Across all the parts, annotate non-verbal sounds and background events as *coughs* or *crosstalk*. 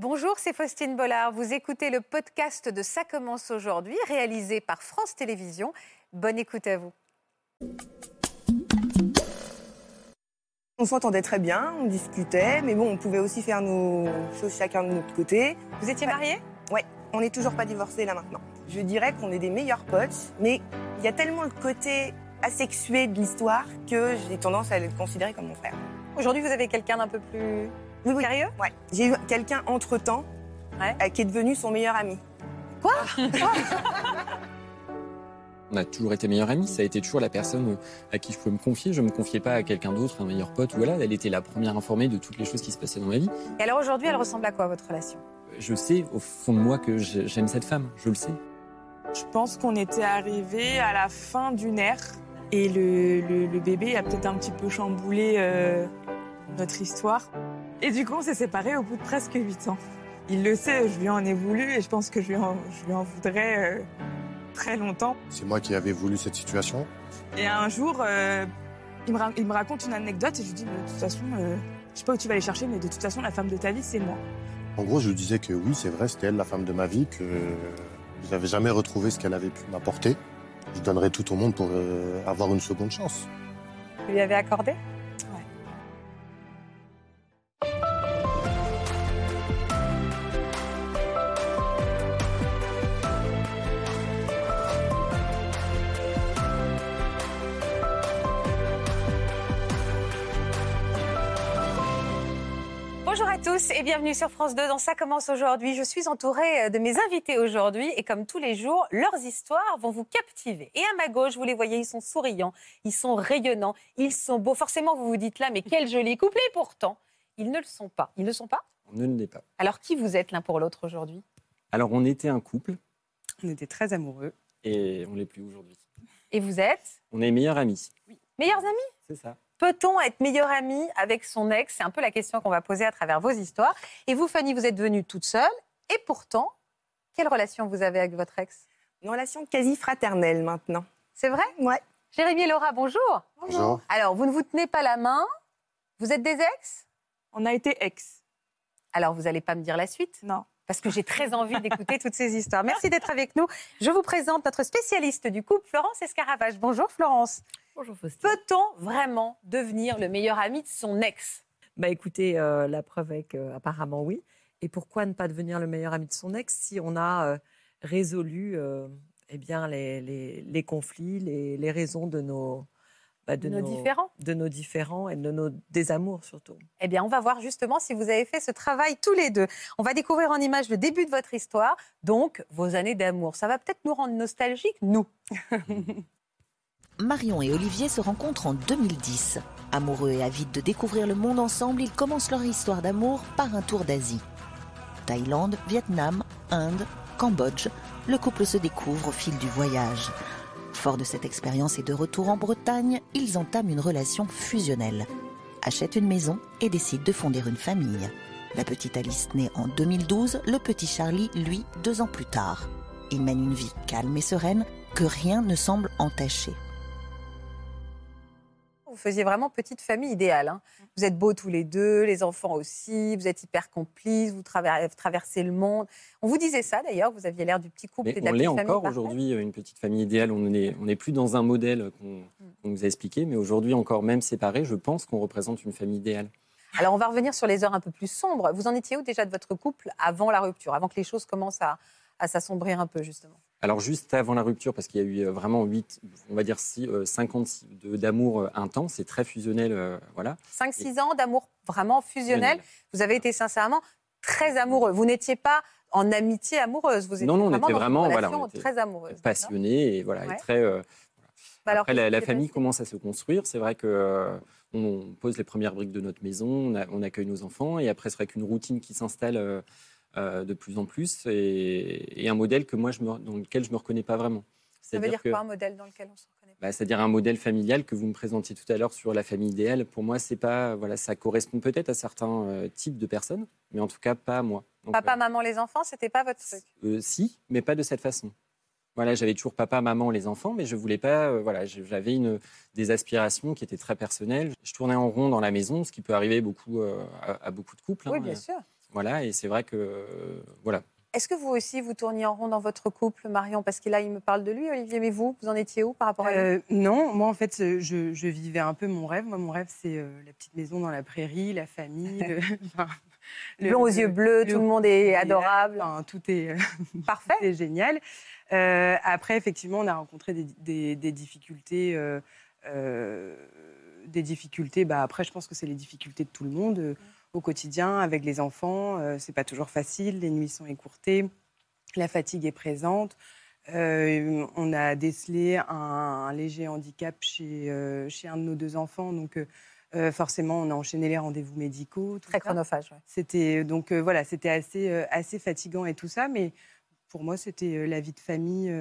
Bonjour, c'est Faustine Bollard. Vous écoutez le podcast de Ça commence aujourd'hui, réalisé par France Télévisions. Bonne écoute à vous. On s'entendait très bien, on discutait, mais bon, on pouvait aussi faire nos choses chacun de notre côté. Vous étiez mariés? Ouais, on n'est toujours pas divorcés là maintenant. Je dirais qu'on est des meilleurs potes, mais il y a tellement le côté asexué de l'histoire que j'ai tendance à le considérer comme mon frère. Aujourd'hui, vous avez quelqu'un d'un peu plus Oui, oui. sérieux? Ouais. J'ai eu quelqu'un entre-temps Ouais. euh, qui est devenu son meilleur ami. On a toujours été meilleurs amis. Ça a été toujours la personne à qui je pouvais me confier. Je me confiais pas à quelqu'un d'autre, un meilleur pote. Voilà, elle était la première informée de toutes les choses qui se passaient dans ma vie. Et alors aujourd'hui, elle ressemble à quoi votre relation? Je sais au fond de moi que j'aime cette femme. Je le sais. Je pense qu'on était arrivé à la fin d'une ère et le, le- le bébé a peut-être un petit peu chamboulé euh, notre histoire. Et du coup, on s'est séparés au bout de presque 8 ans. Il le sait, je lui en ai voulu et je pense que je lui en, je lui en voudrais euh, très longtemps. C'est moi qui avais voulu cette situation. Et un jour, euh, il, me ra- il me raconte une anecdote et je lui dis, mais de toute façon, euh, je sais pas où tu vas aller chercher, mais de toute façon, la femme de ta vie, c'est moi. En gros, je lui disais que oui, c'est vrai, c'était elle la femme de ma vie, que je n'avais jamais retrouvé ce qu'elle avait pu m'apporter. Je donnerais tout au monde pour euh, avoir une seconde chance. Vous lui avez accordé? À tous et bienvenue sur France 2 dans Ça commence aujourd'hui. Je suis entourée euh, de mes invités aujourd'hui et comme tous les jours, leurs histoires vont vous captiver. Et à ma gauche, vous les voyez, ils sont souriants, ils sont rayonnants, ils sont beaux. Forcément, vous vous dites là, mais quel joli couple et pourtant, ils ne le sont pas. Ils ne le sont pas? On ne l'est pas. Alors qui vous êtes l'un pour l'autre aujourd'hui? Alors, on était un couple On était très amoureux. et on l'est plus aujourd'hui. Et vous êtes? On est meilleurs amis. meilleurs amis? C'est ça. Peut-on être meilleur ami avec son ex? C'est un peu la question qu'on va poser à travers vos histoires. Et vous, Fanny, vous êtes venue toute seule. Et pourtant, quelle relation vous avez avec votre ex? Une relation quasi fraternelle maintenant. C'est vrai? Ouais. Jérémy et Laura, bonjour. Bonjour. Alors, vous ne vous tenez pas la main. Vous êtes des ex? On a été ex. Alors, vous n'allez pas me dire la suite? Non. parce que j'ai très envie d'écouter toutes ces histoires. Merci d'être avec nous. Je vous présente notre spécialiste du couple, Florence Escaravage. Bonjour Florence. Bonjour Faustine. Peut-on vraiment devenir le meilleur ami de son ex? Bah écoutez, euh, la preuve est que apparemment oui. Et pourquoi ne pas devenir le meilleur ami de son ex si on a euh, résolu euh, eh bien les, les- les conflits, les, les raisons de nos bah, De nos différends. de nos différends et de nos désamours surtout. Eh bien, on va voir justement si vous avez fait ce travail tous les deux. On va découvrir en images le début de votre histoire, donc vos années d'amour. Ça va peut-être nous rendre nostalgiques, nous. *laughs* Marion et Olivier se rencontrent en 2010. Amoureux et avides de découvrir le monde ensemble, ils commencent leur histoire d'amour par un tour d'Asie. Thaïlande, Vietnam, Inde, Cambodge, le couple se découvre au fil du voyage. Fort de cette expérience et de retour en Bretagne, ils entament une relation fusionnelle, achètent une maison et décident de fonder une famille. La petite Alice naît en 2012, le petit Charlie, lui, deux ans plus tard. Ils mènent une vie calme et sereine que rien ne semble entacher. Vous faisiez vraiment petite famille idéale. hein. Vous êtes beaux tous les deux, les enfants aussi, vous êtes hyper complices, vous traver- traversez le monde. On vous disait ça d'ailleurs, vous aviez l'air du petit couple Mais et de la on petite l'est encore aujourd'hui, une petite famille idéale. On n'est on plus dans un modèle qu'on qu'on nous a expliqué, mais aujourd'hui encore, même séparés, je pense qu'on représente une famille idéale. Alors on va revenir sur les heures un peu plus sombres. Vous en étiez où déjà de votre couple avant la rupture, avant que les choses commencent à, à s'assombrir un peu justement Alors juste avant la rupture, parce qu'il y a eu euh, vraiment 8, on va dire 6, 50 de- d'amour euh, intense, c'est très fusionnel, euh, voilà. 5-6 ans d'amour vraiment fusionnel. Fusionnel. Vous avez été sincèrement très amoureux. Vous n'étiez pas en amitié amoureuse, vous étiez Non, non, on vraiment était vraiment, voilà, relation on était très amoureuse. Passionné et voilà, et très. euh, Bah Après, la, famille commence à se construire. C'est vrai que euh, on pose les premières briques de notre maison, on, a- on accueille nos enfants, et après, c'est vrai qu'une routine qui s'installe euh, euh, de plus en plus, et, et un modèle que moi, je me- dans lequel je me reconnais pas vraiment. Ça veut dire que- quoi un modèle dans lequel on se reconnaît bah, c'est-à-dire un modèle familial que vous me présentiez tout à l'heure sur la famille idéale. Pour moi, c'est pas voilà, ça correspond peut-être à certains euh, types de personnes, mais en tout cas pas à moi. Donc, Papa, euh, maman, les enfants, c'était pas votre truc. euh, si, mais pas de cette façon. Voilà, j'avais toujours papa, maman, les enfants, mais je voulais pas. euh, voilà, j'avais une des aspirations qui étaient très personnelles. Je tournais en rond dans la maison, ce qui peut arriver beaucoup euh, à, à beaucoup de couples. Oui, hein. bien sûr. Voilà, et c'est vrai que euh, voilà. Est-ce que vous aussi, vous tourniez en rond dans votre couple, Marion? Parce que là, il me parle de lui, Olivier, mais vous, vous en étiez où par rapport à lui? Euh, non, moi en fait, euh, je, je vivais un peu mon rêve. Moi, mon rêve, c'est euh, la petite maison dans la prairie, la famille. le- *laughs* *laughs* enfin, le- Blond aux le- yeux bleus, le- tout le monde est le- adorable. Enfin, tout est, *laughs* Parfait. c'est génial. Euh, après, effectivement, on a rencontré des, des- des difficultés. euh, euh, des difficultés. Bah, après, je pense que c'est les difficultés de tout le monde euh, au quotidien avec les enfants. Euh, c'est pas toujours facile. Les nuits sont écourtées. La fatigue est présente. Euh, on a décelé un, un léger handicap chez, euh, chez un de nos deux enfants. Donc, euh, forcément, on a enchaîné les rendez-vous médicaux. tout Très ça. chronophage. ouais. C'était donc voilà, c'était assez assez fatigant et tout ça, mais pour moi, c'était la vie de famille.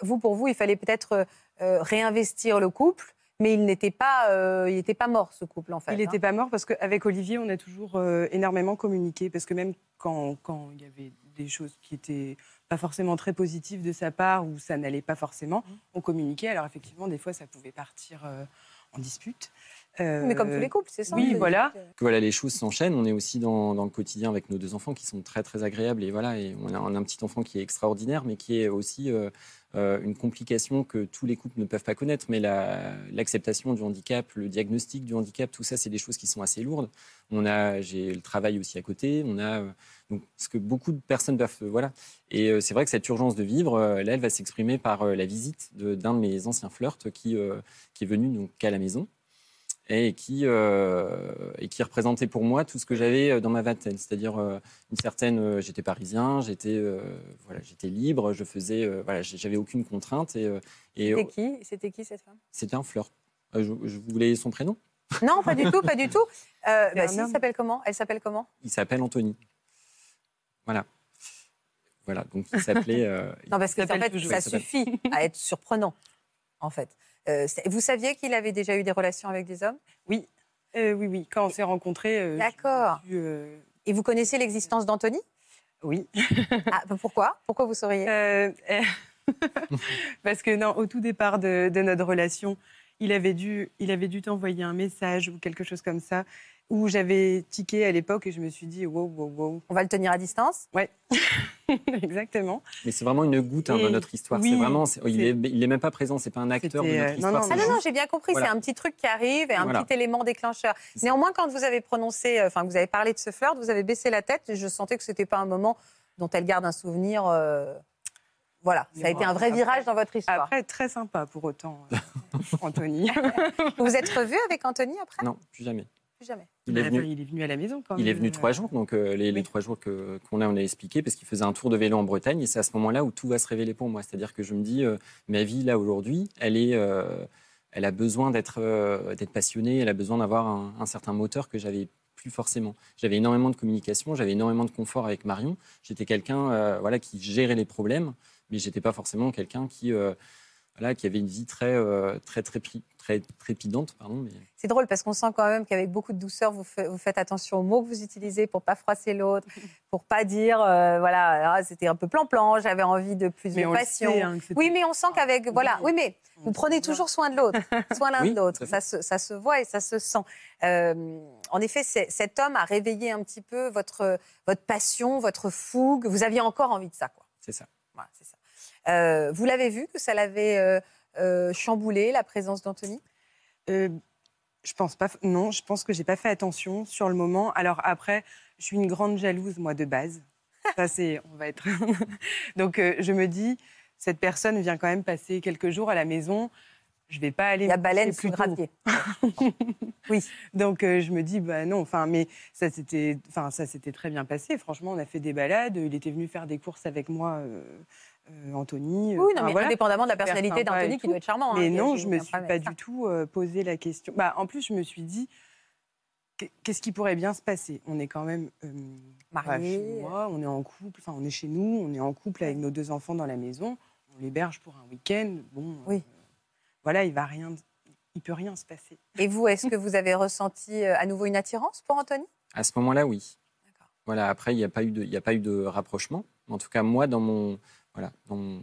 Vous, pour vous, il fallait peut-être réinvestir le couple, mais il n'était pas, euh, il n'était pas mort, ce couple, en fait. Il hein. n'était pas mort parce qu'avec Olivier, on a toujours euh, énormément communiqué. Parce que même quand, quand il y avait des choses qui étaient pas forcément très positives de sa part ou ça n'allait pas forcément, Mmh. on communiquait. Alors effectivement, des fois, ça pouvait partir euh, en dispute. Euh, Mais comme tous les couples, c'est ça oui, je- voilà. que voilà, les choses s'enchaînent. On est aussi dans, dans le quotidien avec nos deux enfants qui sont très très agréables et voilà, et on a, un petit enfant qui est extraordinaire, mais qui est aussi euh, euh, une complication que tous les couples ne peuvent pas connaître. Mais la- l'acceptation du handicap, le diagnostic du handicap, tout ça, c'est des choses qui sont assez lourdes. On a, j'ai le travail aussi à côté. On a donc ce que beaucoup de personnes doivent, euh, voilà. Et euh, c'est vrai que cette urgence de vivre, euh, là, elle va s'exprimer par euh, la visite de- d'un de, mes anciens flirts qui euh, qui est venu donc à la maison et qui, euh, et qui représentait pour moi tout ce que j'avais euh, dans ma vingtaine, c'est-à-dire euh, une certaine, euh, j'étais parisien, j'étais euh, voilà, j'étais libre, je faisais, euh, voilà, j'avais aucune contrainte et, euh, et C'était qui C'était qui cette femme? c'était un flirt. Euh, je, je voulais son prénom? Non, pas du tout, pas du tout. Euh, bah, si, il s'appelle comment? Elle s'appelle comment? Il s'appelle Anthony. Voilà. Voilà, donc il s'appelait. euh, Non, parce que en fait, ça suffit à être surprenant, en fait. Euh, vous saviez qu'il avait déjà eu des relations avec des hommes? Oui, euh, oui, oui. Quand on s'est rencontrés, euh, D'accord. Et vous connaissez l'existence d'Anthony? Oui. ah, bah, Pourquoi? Pourquoi vous sauriez? *laughs* Parce que non, au tout départ de, de notre relation, il avait dû, il avait dû t'envoyer un message ou quelque chose comme ça, où j'avais tiqué à l'époque et je me suis dit wow, wow, wow. On va le tenir à distance? Ouais, *laughs* exactement. Mais c'est vraiment une goutte hein, Et- dans notre histoire. oui, c'est vraiment, il, c'est- est, il est même pas présent. C'est pas un acteur de notre euh, non, histoire. non, Ah non, juste- non, j'ai bien compris. Voilà. C'est un petit truc qui arrive et un Voilà. petit élément déclencheur. Néanmoins, quand vous avez prononcé, euh, enfin, vous avez parlé de ce flirt, vous avez baissé la tête et je sentais que c'était pas un moment dont elle garde un souvenir. euh, Voilà, ça a été un vrai après- virage dans votre histoire. Après, très sympa pour autant, euh, *laughs* Anthony. Vous vous êtes revu avec Anthony après? Non, plus jamais. Plus jamais. Il est Bah, venu. il est venu à la maison quand Il même. est venu trois euh, jours, donc euh, les, trois jours que- qu'on a, on a expliqué, parce qu'il faisait un tour de vélo en Bretagne, et c'est à ce moment-là où tout va se révéler pour moi. C'est-à-dire que je me dis, euh, ma vie là aujourd'hui, elle est, euh, elle a besoin d'être, euh, d'être passionnée, elle a besoin d'avoir un, un certain moteur que j'avais plus forcément. J'avais énormément de communication, j'avais énormément de confort avec Marion. J'étais quelqu'un, euh, voilà, qui gérait les problèmes, mais j'étais pas forcément quelqu'un qui, euh, voilà, qui avait une vie très, euh, très, très, très trépidante, pardon. Mais... C'est drôle parce qu'on sent quand même qu'avec beaucoup de douceur, vous, fa- vous faites attention aux mots que vous utilisez pour pas froisser l'autre, *laughs* pour pas dire, euh, voilà, ah, c'était un peu plan-plan, j'avais envie de plus Mais de passion. sait, hein, oui, mais on sent qu'avec, voilà, oui, mais vous prenez toujours soin de l'autre, *laughs* soin l'un Oui, de l'autre. Ça se, ça se voit et ça se sent. Euh, en effet, cet homme a réveillé un petit peu votre, votre passion, votre fougue. Vous aviez encore envie de ça, quoi. C'est ça. Voilà, c'est ça. Euh, vous l'avez vu que ça l'avait euh, euh, chamboulé, la présence d'Anthony? Je pense pas. Non, je pense que j'ai pas fait attention sur le moment. Alors après, je suis une grande jalouse moi de base. *laughs* Ça c'est, on va être. *laughs* Donc euh, je me dis, cette personne vient quand même passer quelques jours à la maison. Je vais pas aller. Il y a me baleine sous gravier. *laughs* oui. Donc euh, je me dis bah non, enfin mais ça enfin ça s'était très bien passé. Franchement, on a fait des balades. Il était venu faire des courses avec moi, euh, Anthony. Oui, non, Enfin, mais voilà. indépendamment de la personnalité d'Anthony qui doit être charmant. hein, Mais non, je me aucun suis pas du ça. tout euh, posé la question. Bah, en plus, je me suis dit, qu'est- qu'est-ce qui pourrait bien se passer? On est quand même euh, Mariés. chez moi, on est en couple, enfin, on est chez nous, on est en couple avec nos deux enfants dans la maison, on l'héberge pour un week-end. Bon, Oui. euh, voilà, il va rien, il peut rien se passer. Et vous, est-ce que vous avez ressenti euh, à nouveau une attirance pour Anthony? À ce moment-là, oui. Voilà, après, il n'y a, pas eu de- il a pas eu de rapprochement. En tout cas, moi, dans mon, voilà, dans mon,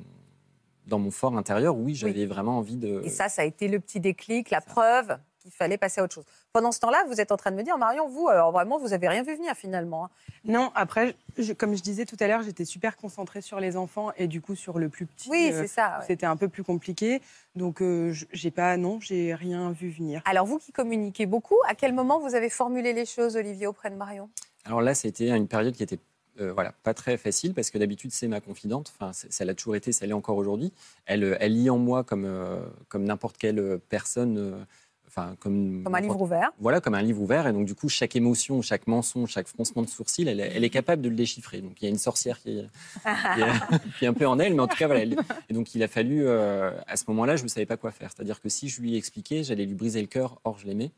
dans mon fort intérieur, oui, j'avais vraiment envie de. Et ça, ça a été le petit déclic, la preuve qu'il fallait passer à autre chose. Pendant ce temps-là, vous êtes en train de me dire, Marion, vous, alors vraiment, vous avez rien vu venir finalement. hein. Non, après, je- comme je disais tout à l'heure, j'étais super concentrée sur les enfants et du coup sur le plus petit. Oui, euh, c'est ça. ouais. C'était un peu plus compliqué. Donc, euh, j'ai pas, non, j'ai rien vu venir. Alors vous qui communiquez beaucoup, à quel moment vous avez formulé les choses, Olivier, auprès de Marion? Alors là, c'était une période qui était euh, voilà, pas très facile parce que d'habitude, c'est ma confidente. Enfin, ça l'a toujours été, ça l'est encore aujourd'hui. Elle, euh, elle lit en moi comme, euh, comme n'importe quelle personne. Enfin, comme, Comme un livre ouvert. Voilà, comme un livre ouvert. Et donc, du coup, chaque émotion, chaque mensonge, chaque froncement de sourcil, elle, est- elle est capable de le déchiffrer. Donc, il y a une sorcière qui est, qui est- qui est un peu en elle, mais en tout cas, voilà. elle- Et donc, il a fallu, euh, à ce moment-là, je ne savais pas quoi faire. C'est-à-dire que si je lui expliquais, j'allais lui briser le cœur. Or, je l'aimais.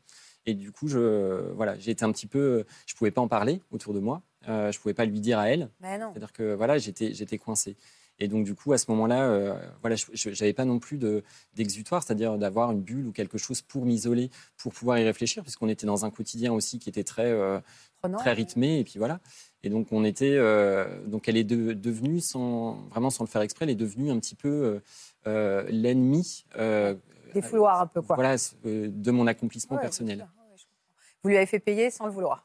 Et du coup, je, voilà, j'ai été un petit peu. Je ne pouvais pas en parler autour de moi. Euh, je pouvais pas lui dire à elle. Non. C'est-à-dire que voilà, j'étais, j'étais coincé. Et donc, du coup, à ce moment-là, euh, voilà, je n'avais pas non plus de, d'exutoire, c'est-à-dire d'avoir une bulle ou quelque chose pour m'isoler, pour pouvoir y réfléchir, puisqu'on était dans un quotidien aussi qui était très, euh, très rythmé. Et puis voilà. Et donc, on était. euh, donc, elle est de- devenue, sans, vraiment sans le faire exprès, elle est devenue un petit peu euh, euh, l'ennemi. Des fouloirs un peu, quoi. Voilà, euh, de mon accomplissement Ouais, personnel. Ouais. Vous lui avez fait payer sans le vouloir.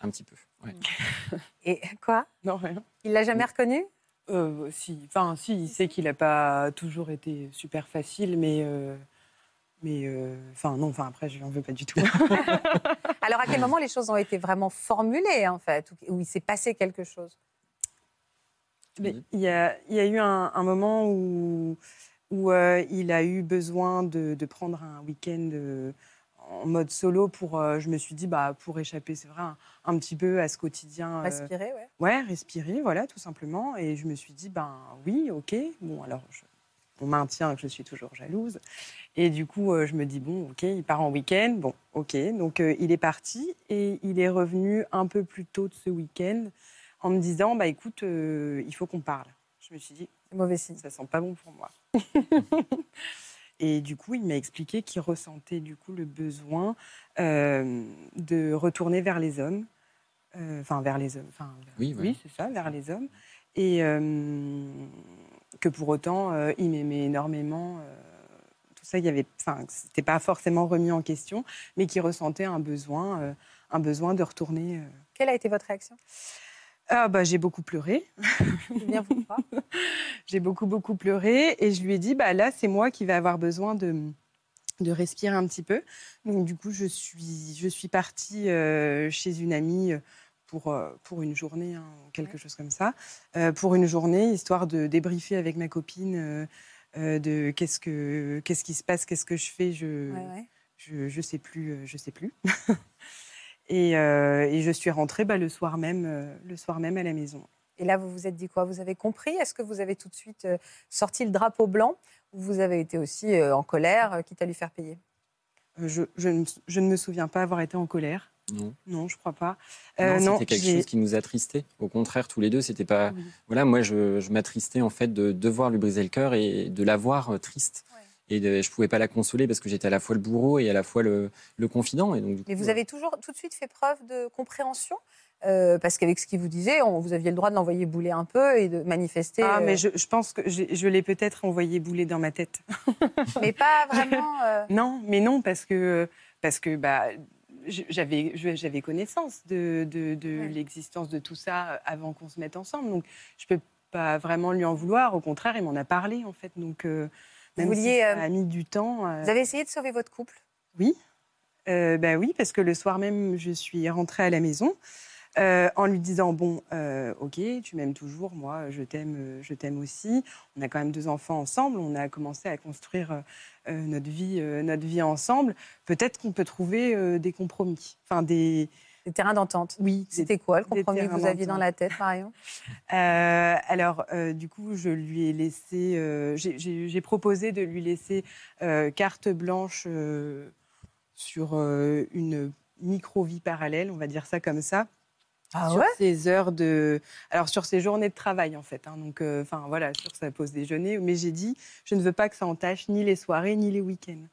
Un petit peu. ouais. *laughs* Et quoi? Non, rien. Il l'a jamais reconnu? Euh, si, enfin, si, il sait qu'il n'a pas toujours été super facile, mais, euh, mais, euh, enfin, non, enfin, après, je n'en veux pas du tout. *laughs* Alors à quel moment les choses ont été vraiment formulées, en fait, ou- où il s'est passé quelque chose? Mais il y a, il y a eu un, un moment où, où euh, il a eu besoin de, de prendre un week-end euh, en mode solo pour. euh, je me suis dit, bah, pour échapper, c'est vrai, un, un petit peu à ce quotidien. euh, Respirer, ouais. Ouais, respirer, voilà, tout simplement. Et je me suis dit, ben oui, ok. Bon, alors, je- on maintient que je suis toujours jalouse. Et du coup, euh, je me dis, bon, ok, il part en week-end. Bon, ok. Donc, il est parti et il est revenu un peu plus tôt de ce week-end en me disant, bah écoute, il faut qu'on parle. Je me suis dit, C'est mauvais signe. ça sent pas bon pour moi. *laughs* Et du coup, il m'a expliqué qu'il ressentait du coup le besoin euh, de retourner vers les hommes, Euh, enfin vers les hommes, enfin Oui, voilà. c'est ça, vers les hommes, et euh, que pour autant, euh, il m'aimait énormément. euh, tout ça, il y avait, enfin, c'était pas forcément remis en question, mais qu'il ressentait un besoin, euh, un besoin de retourner. euh. Quelle a été votre réaction? Ah bah j'ai beaucoup pleuré. *laughs* *laughs* J'ai beaucoup, beaucoup pleuré et je lui ai dit, bah là, c'est moi qui vais avoir besoin de, de respirer un petit peu. Donc, du coup, je suis, je suis partie euh, chez une amie pour, euh, pour une journée, hein, quelque chose comme ça, euh, pour une journée, histoire de débriefer avec ma copine euh, euh, de qu'est-ce, que, qu'est-ce qui se passe, qu'est-ce que je fais, je Ouais, ouais. je, je sais plus, euh, je sais plus. *laughs* et, euh, et je suis rentrée bah, le soir même, euh, le soir même à la maison. Et là, vous vous êtes dit quoi? Vous avez compris? Est-ce que vous avez tout de suite euh, sorti le drapeau blanc? Ou vous avez été aussi euh, en colère, euh, quitte à lui faire payer? Euh, Je, je ne, je ne me souviens pas avoir été en colère. Non. Non, je crois pas. Non, Euh, c'était quelque chose qui nous attristait. Au contraire, tous les deux, c'était pas. Oui. Voilà, moi, je, je m'attristais en fait de devoir lui briser le cœur et de la voir euh, triste. Et de, je pouvais pas la consoler parce que j'étais à la fois le bourreau et à la fois le, le confident. Et donc, du Mais vous avez toujours tout de suite fait preuve de compréhension euh, parce qu'avec ce qu'il vous disait, on- vous aviez le droit de l'envoyer bouler un peu et de manifester. Ah, euh, mais je, je pense que je l'ai peut-être envoyé bouler dans ma tête. *laughs* mais pas *laughs* vraiment. euh, Non, mais non, parce que, parce que bah, j'avais connaissance de, de, de Ouais. l'existence de tout ça avant qu'on se mette ensemble. Donc, je peux pas vraiment lui en vouloir. Au contraire, il m'en a parlé, en fait. Donc, Vous vouliez, si ça euh, a mis du temps. euh, Vous avez essayé de sauver votre couple? Oui. Euh, bah oui, parce que le soir même, je suis rentrée à la maison euh, en lui disant bon, euh, ok, tu m'aimes toujours, moi, je t'aime, je t'aime aussi. On a quand même deux enfants ensemble. On a commencé à construire notre vie, notre vie ensemble. Peut-être qu'on peut trouver des compromis. Enfin, des. Des terrains d'entente Oui. C'était quoi le compromis que vous aviez dans la tête, Marion? *laughs* Euh, alors, euh, du coup, je lui ai laissé. euh, j'ai- proposé de lui laisser euh, carte blanche euh, sur euh, une micro-vie parallèle, on va dire ça comme ça. Ah sur ouais? ses heures de. Alors, sur ses journées de travail, en fait. hein. donc, euh, enfin, voilà, sur sa pause déjeuner. Mais j'ai dit, je ne veux pas que ça entache ni les soirées, ni les week-ends.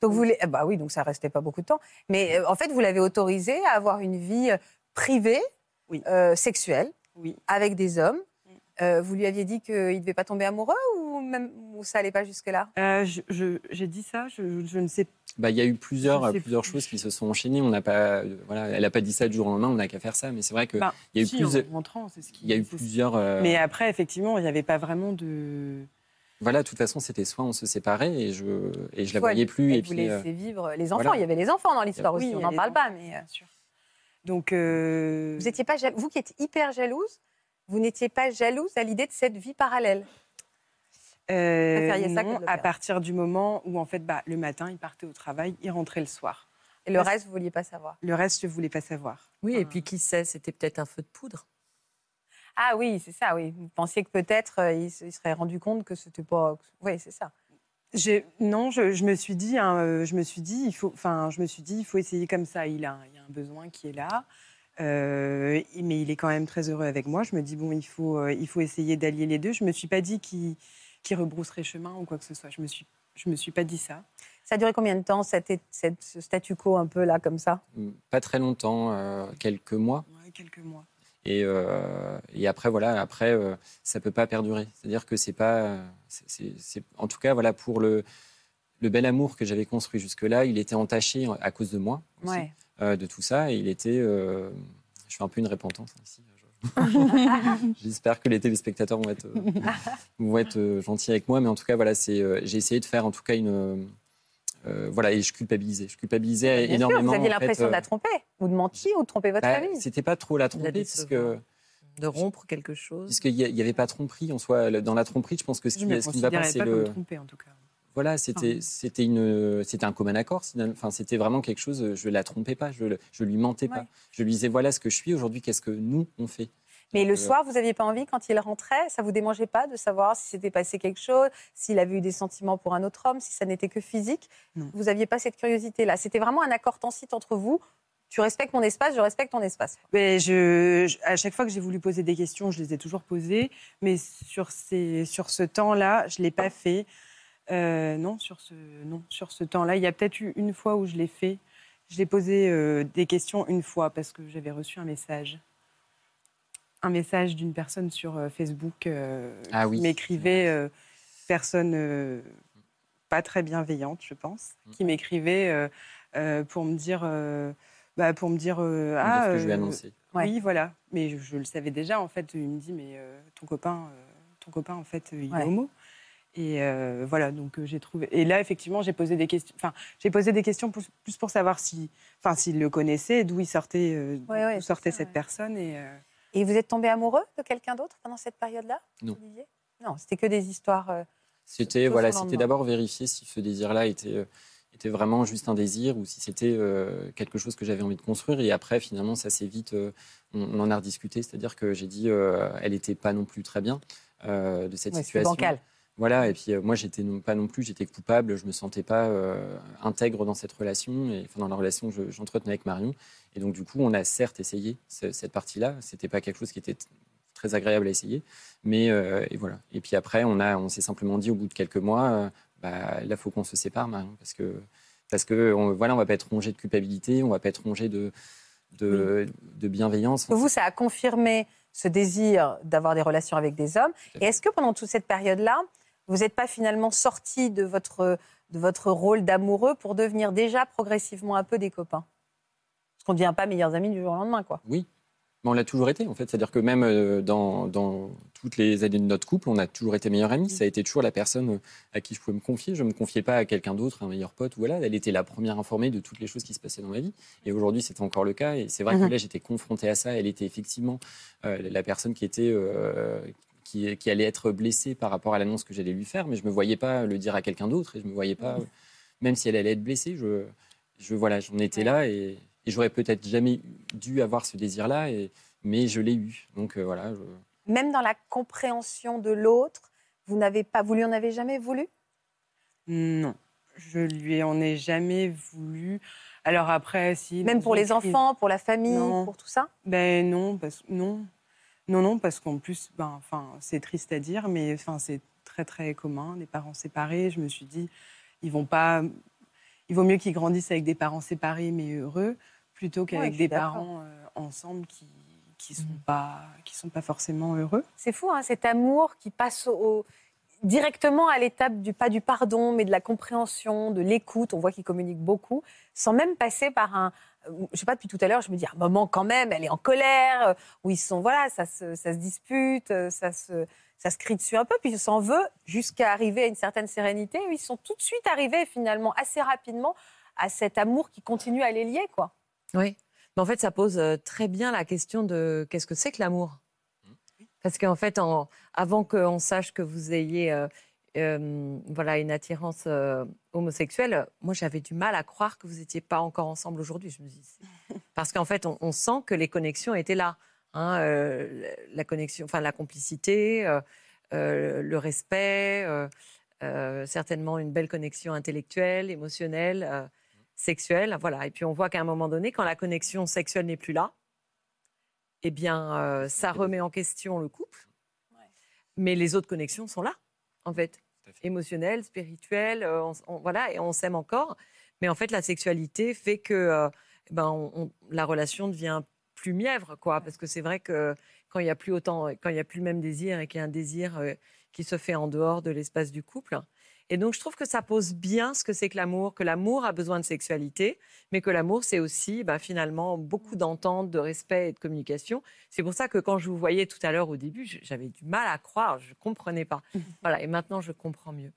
Donc vous, bah oui, donc ça restait pas beaucoup de temps. Mais euh, en fait, vous l'avez autorisé à avoir une vie euh, privée, Oui. euh, sexuelle, Oui. avec des hommes. Mm. Euh, vous lui aviez dit qu'il ne devait pas tomber amoureux ou même ou ça allait pas jusque-là? Euh, je- je- J'ai dit ça, je, je ne sais pas. Bah, il y a eu plusieurs, plusieurs plus. choses qui se sont enchaînées. On n'a pas, euh, voilà, elle n'a pas dit ça du jour au lendemain. On n'a qu'à faire ça. Mais c'est vrai que Ben, il y a eu si, plus- en rentrant, c'est ce qui. il y a eu c'est ce- plusieurs. euh, Mais après, effectivement, il n'y avait pas vraiment de. Voilà, de toute façon, c'était soit on se séparait et je et je la voyais plus. Elle et vous puis, euh, laissait vivre les enfants. voilà. Il y avait les enfants dans l'histoire Oui, aussi. On n'en parle pas, mais euh, bien sûr. Donc. euh, vous étiez pas jal- vous qui êtes hyper jalouse, vous n'étiez pas jalouse à l'idée de cette vie parallèle? Euh, préfériez ça que non, à partir du moment où en fait, bah, le matin, il partait au travail, il rentrait le soir. Et le Parce- reste, vous vouliez pas savoir? Le reste, je voulais pas savoir. Oui, et Enfin, puis qui sait, c'était peut-être un feu de poudre. Ah oui, c'est ça. Oui, vous pensiez que peut-être euh, il se il serait rendu compte que c'était pas. Oui, c'est ça. non, je, je me suis dit, hein, euh, je me suis dit, il faut, enfin, je me suis dit, il faut essayer comme ça. Il a, un- il y a un besoin qui est là, euh, mais il est quand même très heureux avec moi. Je me dis bon, il faut, euh, il faut essayer d'allier les deux. Je me suis pas dit qu'il qu'il rebrousserait chemin ou quoi que ce soit. Je me suis, je me suis pas dit ça. Ça a duré combien de temps, cette, cette- ce statu quo un peu là, comme ça? Pas très longtemps, euh, quelques mois. Ouais, quelques mois. Et, euh, et après, voilà, après, euh, ça peut pas perdurer. C'est-à-dire que c'est pas, c'est- c'est, c'est- en tout cas, voilà, pour le, le bel amour que j'avais construit jusque-là, il était entaché à cause de moi, aussi, Ouais. euh, de tout ça. Et il était, euh, je fais un peu une repentance hein, ici. Je- *laughs* J'espère que les téléspectateurs vont être, euh, vont être euh, gentils avec moi, mais en tout cas, voilà, c'est, euh, j'ai essayé de faire en tout cas une, euh, euh, voilà, et je culpabilisais, je culpabilisais Bien énormément. sûr, vous aviez l'impression de euh, la tromper, ou de mentir, ou de tromper votre bah, famille. C'était pas trop la tromper, puisque décevoir. De rompre quelque chose. puisqu'il n'y avait pas de tromperie en soi. Dans la tromperie, je pense que ce Je qui, me ce qui ne va pas, c'est pas le. comme trompée en tout cas. Voilà, c'était Enfin. c'était une c'était un commun accord. Enfin, c'était vraiment quelque chose. Je la trompais pas, je je lui mentais pas. Je lui disais voilà ce que je suis aujourd'hui. Qu'est-ce que nous on fait? Mais le soir, vous n'aviez pas envie, quand il rentrait, ça vous démangeait pas de savoir si s'était passé quelque chose, s'il avait eu des sentiments pour un autre homme, si ça n'était que physique? Non. Vous n'aviez pas cette curiosité-là. C'était vraiment un accord tacite entre vous. Tu respectes mon espace, je respecte ton espace. Mais je, je- à chaque fois que j'ai voulu poser des questions, je les ai toujours posées. Mais sur, ces, sur ce temps-là, je ne l'ai pas fait. Euh, non, sur ce, non, sur ce temps-là, il y a peut-être eu une fois où je l'ai fait. Je l'ai posé euh, des questions une fois parce que j'avais reçu un message. Un message d'une personne sur euh, Facebook euh, Ah qui oui. m'écrivait, euh, personne euh, pas très bienveillante, je pense, qui m'écrivait euh, euh, pour me dire, euh, bah, pour me dire, euh, ah, ce que je lui ai euh, annoncé. Ouais. oui, voilà. Mais je, je le savais déjà, en fait. Il me dit, mais euh, ton copain, euh, ton copain, en fait, il Ouais. est homo. Et euh, voilà, donc euh, j'ai trouvé. Et là, effectivement, j'ai posé des questions. Enfin, j'ai posé des questions plus, plus pour savoir si, enfin, s'il le connaissait, d'où il sortait, euh, Ouais, sortait ça, cette ouais. personne. Et euh, Et vous êtes tombé amoureux de quelqu'un d'autre pendant cette période-là Non. Non, c'était que des histoires. euh, C'était voilà, c'était d'abord vérifier si ce désir-là était euh, était vraiment juste un désir ou si c'était euh, quelque chose que j'avais envie de construire. Et après, finalement, ça s'est vite, on, on en a rediscuté. C'est-à-dire que j'ai dit, elle n'était pas non plus très bien de cette situation. bancal. Voilà, et puis euh, moi, j'étais non, pas non plus, j'étais coupable, je me sentais pas euh, intègre dans cette relation, et enfin, dans la relation que je- j'entretenais avec Marion. Et donc, du coup, on a certes essayé ce- cette partie-là. C'était pas quelque chose qui était t- très agréable à essayer, mais euh, et voilà. Et puis après, on a, on s'est simplement dit au bout de quelques mois, bah, là, faut qu'on se sépare, Marion, parce que parce que on, voilà, on va pas être rongé de culpabilité, on va pas être rongé de de, de bienveillance. Pour vous, ça a confirmé ce désir d'avoir des relations avec des hommes. Et est-ce que pendant toute cette période-là, vous n'êtes pas finalement sorti de votre, de votre rôle d'amoureux pour devenir déjà progressivement un peu des copains Parce qu'on ne devient pas meilleurs amis du jour au lendemain, quoi. Oui, mais on l'a toujours été en fait. C'est-à-dire que même euh, dans, dans toutes les années de notre couple, on a toujours été meilleurs amis. Ça a été toujours la personne euh, à qui je pouvais me confier. Je ne me confiais pas à quelqu'un d'autre, un meilleur pote. Voilà, elle était la première informée de toutes les choses qui se passaient dans ma vie. Et aujourd'hui, c'était encore le cas. Et c'est vrai que Mhm. là, j'étais confronté à ça. Elle était effectivement euh, la personne qui était euh, qui, qui allait être blessée par rapport à l'annonce que j'allais lui faire, mais je me voyais pas le dire à quelqu'un d'autre et je me voyais pas, même si elle allait être blessée, je, je voilà, j'en étais là et, et j'aurais peut-être jamais dû avoir ce désir-là, et, mais je l'ai eu. Donc euh, voilà. je- Même dans la compréhension de l'autre, vous n'avez pas voulu, en avez jamais voulu? Non, je lui en ai jamais voulu. Alors après, si. Même pour les crise- enfants, pour la famille, Non. pour tout ça? Ben non, parce non, non, non, parce qu'en plus, ben, enfin, c'est triste à dire, mais enfin, c'est très très commun, des parents séparés. Je me suis dit, ils vont pas, il vaut mieux qu'ils grandissent avec des parents séparés mais heureux, plutôt qu'avec des parents euh, ensemble qui qui sont Mhm. pas qui sont pas forcément heureux. C'est fou, hein, cet amour qui passe au, au- directement à l'étape du pas du pardon, mais de la compréhension, de l'écoute. On voit qu'ils communiquent beaucoup, sans même passer par un. Je sais pas depuis tout à l'heure, je me dis un moment quand même, elle est en colère, euh, où ils sont voilà, ça se, ça se dispute, euh, ça se, ça se crie dessus un peu, puis ils s'en veut jusqu'à arriver à une certaine sérénité. où Ils sont tout de suite arrivés finalement assez rapidement à cet amour qui continue à les lier, quoi. Oui. Mais en fait, ça pose euh, très bien la question de qu'est-ce que c'est que l'amour? Parce qu'en fait, en- avant qu'on sache que vous ayez euh, euh, voilà, une attirance euh, homosexuelle, moi, j'avais du mal à croire que vous n'étiez pas encore ensemble aujourd'hui. Je me dis, *laughs* parce qu'en fait, on, on sent que les connexions étaient là. hein, euh, la connexion, enfin, la complicité, le respect, certainement une belle connexion intellectuelle, émotionnelle. sexuelle, voilà. Et puis on voit qu'à un moment donné, quand la connexion sexuelle n'est plus là, eh bien, ça remet en question le couple. Mais les autres connexions sont là, en fait, Émotionnelles, spirituelles, euh, on- on- voilà, et on s'aime encore. Mais en fait, la sexualité fait que euh, eh ben, on- la relation devient plus mièvre, quoi. Parce que c'est vrai que quand il n'y a plus autant, quand il y a plus le même désir et qu'il y a un désir euh, qui se fait en dehors de l'espace du couple. Et donc, je trouve que ça pose bien ce que c'est que l'amour, que l'amour a besoin de sexualité, mais que l'amour, c'est aussi bah, finalement beaucoup d'entente, de respect et de communication. C'est pour ça que quand je vous voyais tout à l'heure au début, j'avais du mal à croire, je ne comprenais pas. Voilà, et maintenant, je comprends mieux.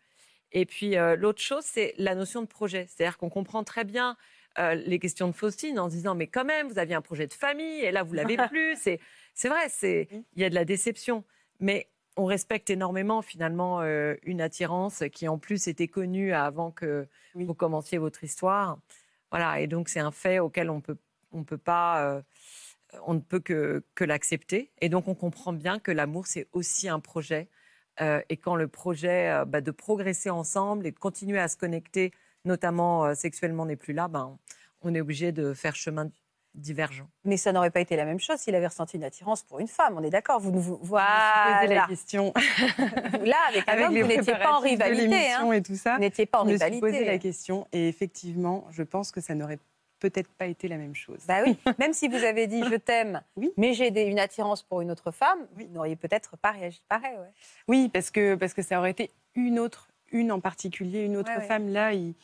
Et puis, euh, l'autre chose, c'est la notion de projet. C'est-à-dire qu'on comprend très bien euh, les questions de Faustine en se disant, mais quand même, vous aviez un projet de famille, et là, vous l'avez *laughs* plus. C'est vrai, c'est il y a de la déception. Mais on respecte énormément finalement euh, une attirance qui en plus était connue avant que Oui. vous commenciez votre histoire. Voilà, et donc c'est un fait auquel on peut on peut pas euh, on ne peut que, que l'accepter. Et donc on comprend bien que l'amour c'est aussi un projet. Euh, et quand le projet bah, de progresser ensemble et de continuer à se connecter, notamment sexuellement, n'est plus là, ben, on est obligé de faire chemin divergent. Mais ça n'aurait pas été la même chose s'il avait ressenti une attirance pour une femme. On est d'accord. Vous nous voilà. posé la question Là, avec un avec homme, vous n'étiez pas en rivalité. Hein. et tout ça. Vous n'étiez pas en je rivalité. posé la question et effectivement, je pense que ça n'aurait peut-être pas été la même chose. Bah oui, *laughs* même si vous avez dit je t'aime, Oui. mais j'ai une attirance pour une autre femme, Oui. vous n'auriez peut-être pas réagi pareil. Ouais. Oui, parce que, parce que ça aurait été une autre, une en particulier, une autre Ouais, ouais. femme. Là, il,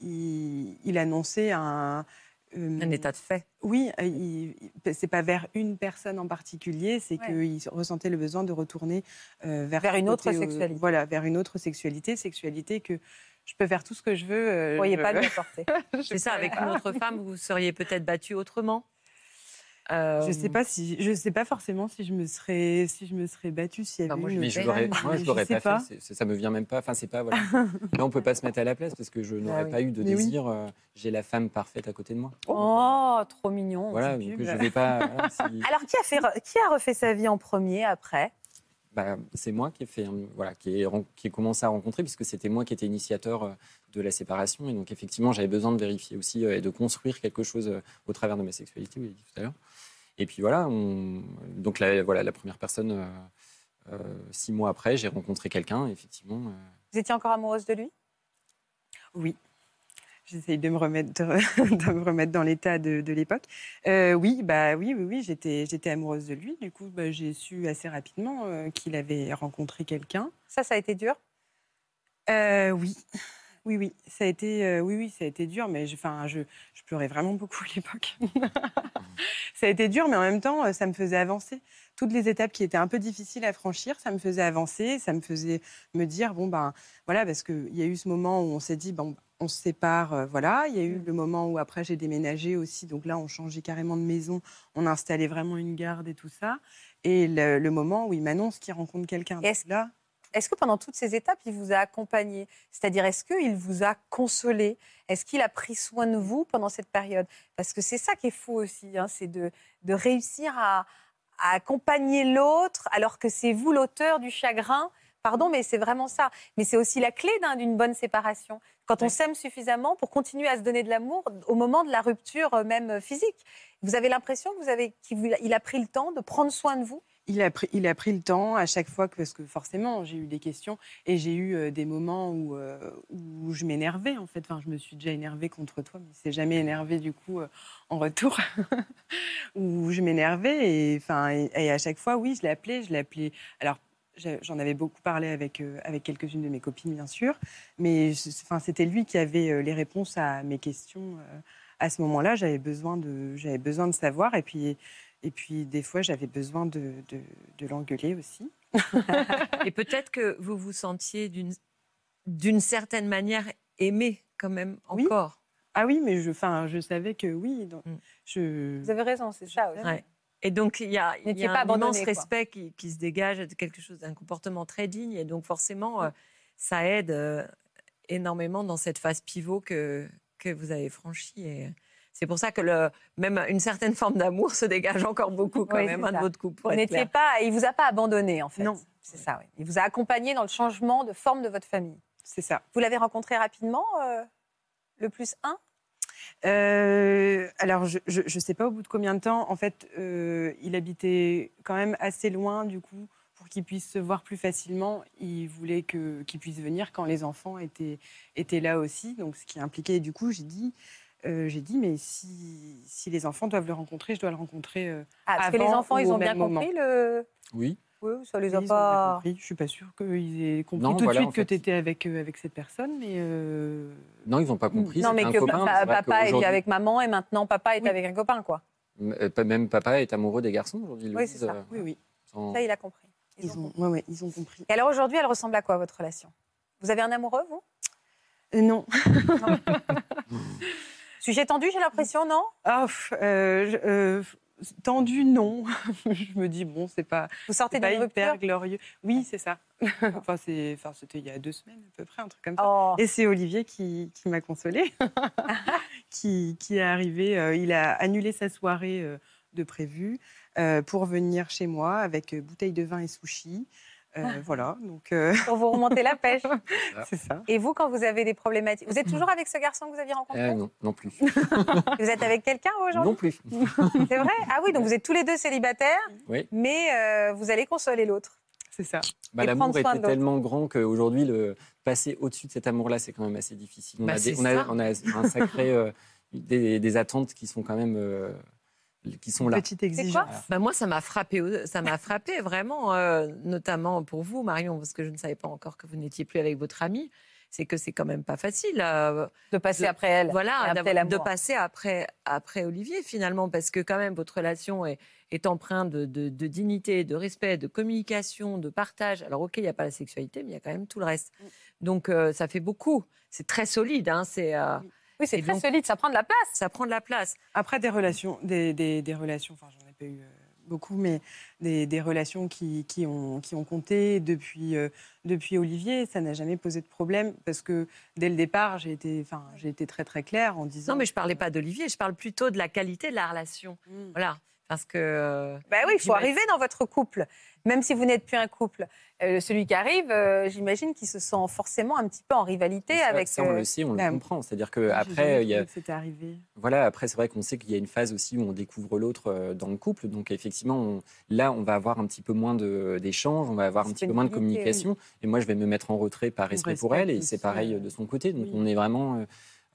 il, il annonçait un. Euh, Un état de fait. Oui, c'est pas vers une personne en particulier, c'est Ouais. qu'il ressentait le besoin de retourner euh, vers, Vers une autre sexualité. voilà, vers une autre sexualité, sexualité que je peux faire tout ce que je veux. Vous ne pourriez je- pas lui apporter. *laughs* C'est ça, avec une autre femme, vous seriez peut-être battu autrement? Euh, Je sais pas si, je sais pas forcément si je me serais, si je me serais battue s'il y Bah, avait moi, une Mais je l'aurais, moi, je l'aurais sais pas, fait. Ça me vient même pas. Enfin, c'est pas voilà. *laughs* Là, on peut pas se mettre à la place parce que je n'aurais oui. pas eu de Mais oui. désir. euh, J'ai la femme parfaite à côté de moi. Oh, trop mignon. Voilà, donc je vais pas. voilà, si- *laughs* Alors, qui a, fait, qui a refait sa vie en premier après? Bah, c'est moi qui ai fait, un- voilà, qui ai, ren- qui ai commencé à rencontrer puisque c'était moi qui étais initiateur euh, de la séparation et donc effectivement j'avais besoin de vérifier aussi euh, et de construire quelque chose euh, au travers de ma sexualité, vous l'avez dit tout à l'heure. Et puis voilà, on- donc la, voilà, la première personne, euh, euh, six mois après, j'ai rencontré quelqu'un, effectivement. euh, Vous étiez encore amoureuse de lui? Oui. J'essaye de me remettre, *laughs* de me remettre dans l'état de, de l'époque. Euh, oui, bah oui, oui, oui, j'étais, j'étais amoureuse de lui. Du coup, bah, j'ai su assez rapidement euh, qu'il avait rencontré quelqu'un. Ça, ça a été dur? Euh, oui, oui, oui, ça a été, euh, oui, oui, ça a été dur, mais je, je, je pleurais vraiment beaucoup à l'époque. ça a été dur, mais en même temps, euh, ça me faisait avancer. Toutes les étapes qui étaient un peu difficiles à franchir, ça me faisait avancer, ça me faisait me dire bon ben voilà, parce qu'il y a eu ce moment où on s'est dit bon, on se sépare, euh, voilà. Il y a eu le moment où après j'ai déménagé aussi, donc là on changeait carrément de maison, on installait vraiment une garde et tout ça, et le, le moment où il m'annonce qu'il rencontre quelqu'un. Est-ce- là, Est-ce que pendant toutes ces étapes, il vous a accompagné? C'est-à-dire, est-ce qu'il vous a consolé? Est-ce qu'il a pris soin de vous pendant cette période? Parce que c'est ça qui est fou aussi, hein, c'est de, de réussir à, à accompagner l'autre alors que c'est vous l'auteur du chagrin. Pardon, mais c'est vraiment ça. Mais c'est aussi la clé d'un- d'une bonne séparation. Quand on s'aime suffisamment pour continuer à se donner de l'amour au moment de la rupture euh, même euh, physique. Vous avez l'impression que vous avez, qu'il il a pris le temps de prendre soin de vous? Il a, pris, il a pris le temps à chaque fois, que, parce que forcément, j'ai eu des questions et j'ai eu euh, des moments où, euh, où je m'énervais, en fait. Enfin, je me suis déjà énervée contre toi, mais c'est jamais énervé du coup euh, en retour. *laughs* où je m'énervais et, et, à chaque fois, oui, je l'appelais, je l'appelais. Alors, j'en avais beaucoup parlé avec, avec quelques-unes de mes copines, bien sûr. Mais c'était lui qui avait les réponses à mes questions. à ce moment-là, j'avais besoin, de, j'avais besoin de savoir. Et puis, et puis des fois, j'avais besoin de, de, de l'engueuler aussi. Et peut-être que vous vous sentiez d'une certaine manière aimé quand même Oui. encore. Ah oui, mais je, enfin, je savais que oui. donc, Mm. je, Vous avez raison, c'est ça aussi. Ouais. Et donc, il y a, il y a pas un immense respect qui, qui se dégage de quelque chose, d'un comportement très digne. Et donc, forcément, euh, ça aide euh, énormément dans cette phase pivot que, que vous avez franchie. Et c'est pour ça que le, même une certaine forme d'amour se dégage encore beaucoup quand Oui, même hein, de votre couple. n'étiez clair. pas, il vous a pas abandonné en fait. Non. C'est ça, oui. Il vous a accompagné dans le changement de forme de votre famille. c'est ça. Vous l'avez rencontré rapidement, euh, le plus un? Euh, alors, je ne sais pas au bout de combien de temps. En fait, euh, il habitait quand même assez loin, du coup, pour qu'il puisse se voir plus facilement. Il voulait que- qu'il puisse venir quand les enfants étaient, étaient là aussi. Donc, ce qui impliquait, du coup, j'ai dit, euh, j'ai dit, mais si, si les enfants doivent le rencontrer, je dois le rencontrer. euh, Ah, Parce que les Avant enfants, ils ont bien même moment. compris le. Oui. Oui, ça les a ils ont bien pas. compris. Je suis pas sûre qu'ils aient compris Non, tout de suite que fait. tu étais avec, euh, avec cette personne, mais. euh, Non, ils n'ont pas compris. Non, mais que copain. pa- papa était avec maman et maintenant papa est Oui. avec un copain, quoi. Pas- Même papa est amoureux des garçons aujourd'hui. Oui, c'est ça. euh, oui, oui. sans- Ça, il a compris. Ils Ils ont ont, compris. ouais, ouais, ils ont compris. Et alors aujourd'hui, elle ressemble à quoi votre relation? Vous avez un amoureux, vous? Euh, non. *laughs* *laughs* Sujet tendu, j'ai l'impression, non? Ah, euh, euh, tendu, non. *laughs* je me dis, bon, c'est pas, Vous sortez pas hyper glorieux. Oui, c'est ça. *laughs* enfin, c'est, enfin, c'était il y a deux semaines à peu près, un truc comme ça. Oh. Et c'est Olivier qui, qui m'a consolée, *laughs* qui, qui est arrivé. euh, il a annulé sa soirée euh, de prévu euh, pour venir chez moi avec bouteille de vin et sushi. Euh, voilà, donc euh, *laughs* Pour vous remonter la pêche. *laughs* c'est ça. Et vous, quand vous avez des problématiques, vous êtes toujours avec ce garçon que vous aviez rencontré? Euh, non, non plus. *laughs* Vous êtes avec quelqu'un aujourd'hui? Non plus. C'est vrai? Ah oui, donc vous êtes tous les deux célibataires, Oui. mais euh, vous allez consoler l'autre. C'est ça. Bah, Et L'amour prendre soin était tellement grand qu'aujourd'hui, le passer au-dessus de cet amour-là, c'est quand même assez difficile. On, Bah, a, des- on, a, ça. on a un sacré, euh, des, des attentes qui sont quand même, euh, qui sont là. Petite exigence. Bah, moi, ça m'a frappé, ça m'a frappé vraiment, euh, notamment pour vous, Marion, parce que je ne savais pas encore que vous n'étiez plus avec votre amie. C'est que c'est quand même pas facile. euh, De passer De- après elle. voilà, après d'avoir- de passer après, après Olivier finalement, parce que quand même votre relation est, est empreinte de, de- de dignité, de respect, de communication, de partage. Alors ok, il n'y a pas la sexualité, mais il y a quand même tout le reste. Mm. Donc euh, ça fait beaucoup. C'est très solide. Hein, c'est, euh, Oui, c'est très donc- solide, ça prend de la place. ça prend de la place. Après, des relations, des, des, des relations, enfin, j'en ai pas eu euh, beaucoup, mais des, des relations qui, qui, ont, qui ont compté depuis, euh, depuis Olivier, ça n'a jamais posé de problème parce que dès le départ, j'ai été, enfin, j'ai été très très claire en disant. Non, mais je parlais pas d'Olivier, je parle plutôt de la qualité de la relation. Mm. Voilà, parce que. Ben oui, il faut arriver dans votre couple, même si vous n'êtes plus un couple. Euh, celui qui arrive, euh, j'imagine qu'il se sent forcément un petit peu en rivalité Ça, avec. ça, on euh, le sait, on le comprend. C'est-à-dire J'ai que jamais après, il y a, c'était arrivé. voilà, après c'est vrai qu'on sait qu'il y a une phase aussi où on découvre l'autre dans le couple. Donc effectivement, on- là, on va avoir un petit peu moins de- d'échanges, on va avoir un petit peu moins de communication. Et moi, je vais me mettre en retrait par respect pour elle, et c'est pareil de son côté. Donc oui. on est vraiment,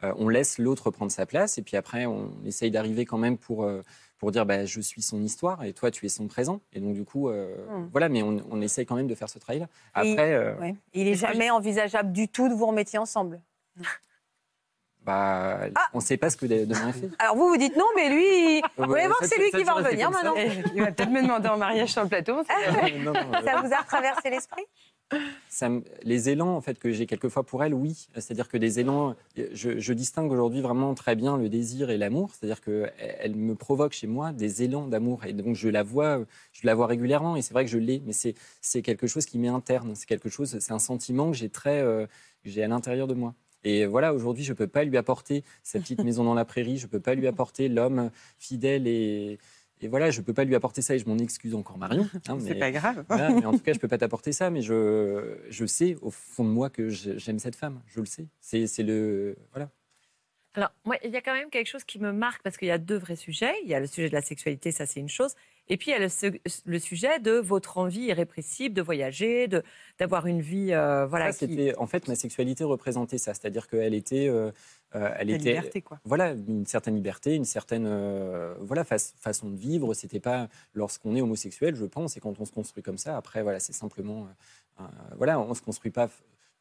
euh, on laisse l'autre prendre sa place, et puis après, on essaye d'arriver quand même pour euh, pour dire, bah, je suis son histoire, et toi, tu es son présent. Et donc du coup, euh, Hmm. voilà, mais on, on essaye quand même de faire ce travail-là. Après, euh, ouais. Il est jamais envisageable du tout de vous remettre ensemble. *laughs* bah, Ah on ne sait pas ce que demain fait. Alors vous, vous dites non, mais lui, *laughs* vous allez voir que ça, c'est lui ça, qui ça, va ça, revenir ça. maintenant. *laughs* Il va peut-être me demander en mariage sur le plateau. Non, non, euh, Ça vous a traversé l'esprit? Ça me- les élans en fait que j'ai quelquefois pour elle, oui. C'est-à-dire que des élans, je, je distingue aujourd'hui vraiment très bien le désir et l'amour. C'est-à-dire que elle me provoque chez moi des élans d'amour et donc je la vois, je la vois régulièrement et c'est vrai que je l'ai, mais c'est c'est quelque chose qui m'est interne. C'est quelque chose, c'est un sentiment que j'ai très, euh, j'ai à l'intérieur de moi. Et voilà, aujourd'hui, je peux pas lui apporter sa petite *laughs* maison dans la prairie. Je peux pas lui apporter l'homme fidèle et et voilà, je peux pas lui apporter ça et je m'en excuse encore Marion. hein, *laughs* C'est pas grave. voilà, *laughs* mais en tout cas, je peux pas t'apporter ça, mais je, je sais au fond de moi que j'aime cette femme. Je le sais. C'est c'est le voilà. Alors, moi, il y a quand même quelque chose qui me marque parce qu'il y a deux vrais sujets. Il y a le sujet de la sexualité, ça c'est une chose. Et puis il y a le, su- le sujet de votre envie irrépressible de voyager, de d'avoir une vie, euh, voilà. Ça, qui- c'était en fait ma sexualité représentait ça, c'est-à-dire qu'elle était, euh, euh, elle La était liberté, quoi. voilà une certaine liberté, une certaine euh, voilà fa- façon de vivre. C'était pas lorsqu'on est homosexuel, je pense, et quand on se construit comme ça. Après, voilà, c'est simplement euh, voilà, on se construit pas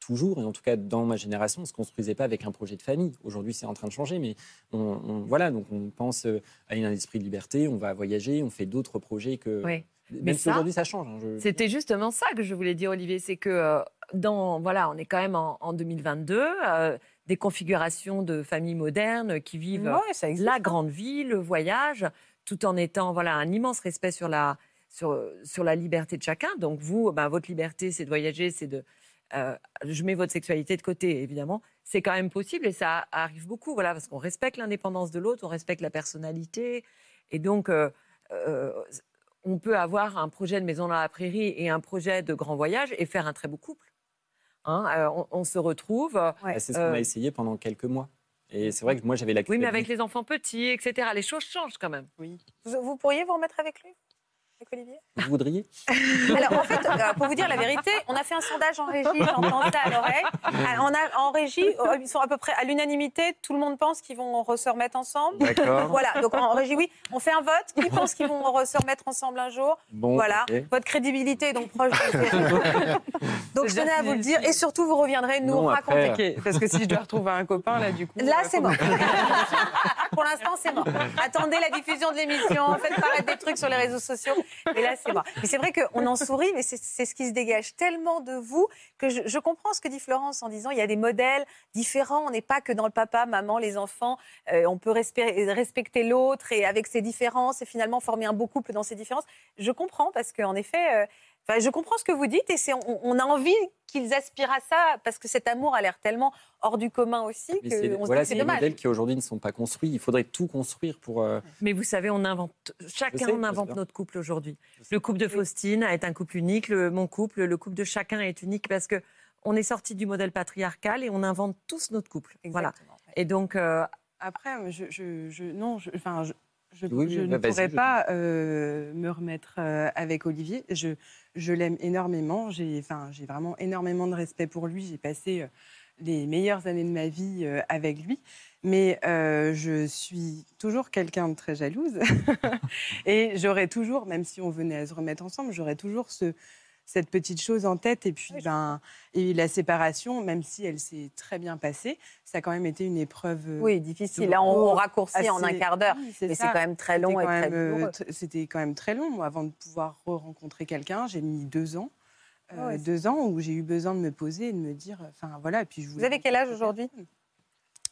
toujours, et en tout cas dans ma génération, on se construisait pas avec un projet de famille. Aujourd'hui, c'est en train de changer, mais on, on- voilà, donc on pense euh, à un esprit de liberté, on va voyager, on fait d'autres projets que Oui. même Mais si aujourd'hui ça change. hein, je- C'était justement ça que je voulais dire, Olivier. C'est que euh, dans voilà, on est quand même en, en 2022, euh, des configurations de familles modernes qui vivent Ouais, la grande vie, le voyage, tout en étant voilà un immense respect sur la sur, sur la liberté de chacun. Donc vous, ben, votre liberté, c'est de voyager, c'est de euh, je mets votre sexualité de côté, évidemment. C'est quand même possible et ça arrive beaucoup, voilà, parce qu'on respecte l'indépendance de l'autre, on respecte la personnalité, et donc euh, euh, on peut avoir un projet de maison dans la prairie et un projet de grand voyage et faire un très beau couple. Hein, euh, on, on se retrouve. Bah, c'est ce qu'on Euh, a essayé pendant quelques mois. Et c'est vrai que moi j'avais la Oui, mais avec les enfants petits, etc. Les choses changent quand même. Oui. Vous, vous pourriez vous remettre avec lui? Avec Olivier? Vous voudriez? Alors, en fait, euh, pour vous dire la vérité, on a fait un sondage en régie, j'entends ça à l'oreille. On a, en régie, euh, ils sont à peu près à l'unanimité, tout le monde pense qu'ils vont se remettre ensemble. D'accord. Voilà, donc en régie, oui, on fait un vote. Qui pense qu'ils vont se remettre ensemble un jour Bon, Voilà, votre crédibilité est donc proche de Donc je tenais à vous le dire, et surtout vous reviendrez nous Non, raconter. après, parce que si je dois retrouver un copain, là, du coup. Là, euh, c'est mort. *laughs* Pour l'instant, c'est mort. Attendez la diffusion de l'émission, faites paraître des trucs sur les réseaux sociaux. Et là, c'est mort. Mais c'est vrai qu'on en sourit, mais c'est ce qui se dégage tellement de vous que je, comprends ce que dit Florence en disant il y a des modèles différents. On n'est pas que dans le papa, maman, les enfants. Euh, on peut respecter, respecter l'autre et avec ses différences et finalement former un beau couple dans ses différences. Je comprends parce qu'en effet. euh, Enfin, je comprends ce que vous dites et c'est, on, on a envie qu'ils aspirent à ça parce que cet amour a l'air tellement hors du commun aussi que c'est on se voilà, dit que c'est dommage. modèles qui aujourd'hui ne sont pas construits. Il faudrait tout construire pour. euh, Mais vous savez, on invente, chacun sais, on je invente notre couple aujourd'hui. Le couple de Faustine est un couple unique, le, mon couple, le couple de chacun est unique parce que on est sorti du modèle patriarcal et on invente tous notre couple. Voilà. Et donc, euh, Après, je, je, je- non, je, enfin, je, Oui, ne vas-y, pourrais pas euh, me remettre euh, avec Olivier. Je, je l'aime énormément. J'ai, vraiment énormément de respect pour lui. J'ai passé euh, les meilleures années de ma vie avec lui. Mais je suis toujours quelqu'un de très jalouse. *laughs* et j'aurais toujours, même si on venait à se remettre ensemble, j'aurais toujours ce, cette petite chose en tête. Et puis, ben, et la séparation, même si elle s'est très bien passée, ça a quand même été une épreuve. euh, Oui, difficile. Là, on, on raccourcit en un quart d'heure. oui, Mais c'est quand même très long C'était et quand très même, euh, C'était quand même très long. Moi, avant de pouvoir re-rencontrer quelqu'un, j'ai mis deux ans. Euh, Ah ouais, c'est- deux ans où j'ai eu besoin de me poser et de me dire, enfin voilà. et Puis je Vous avez quel âge aujourd'hui?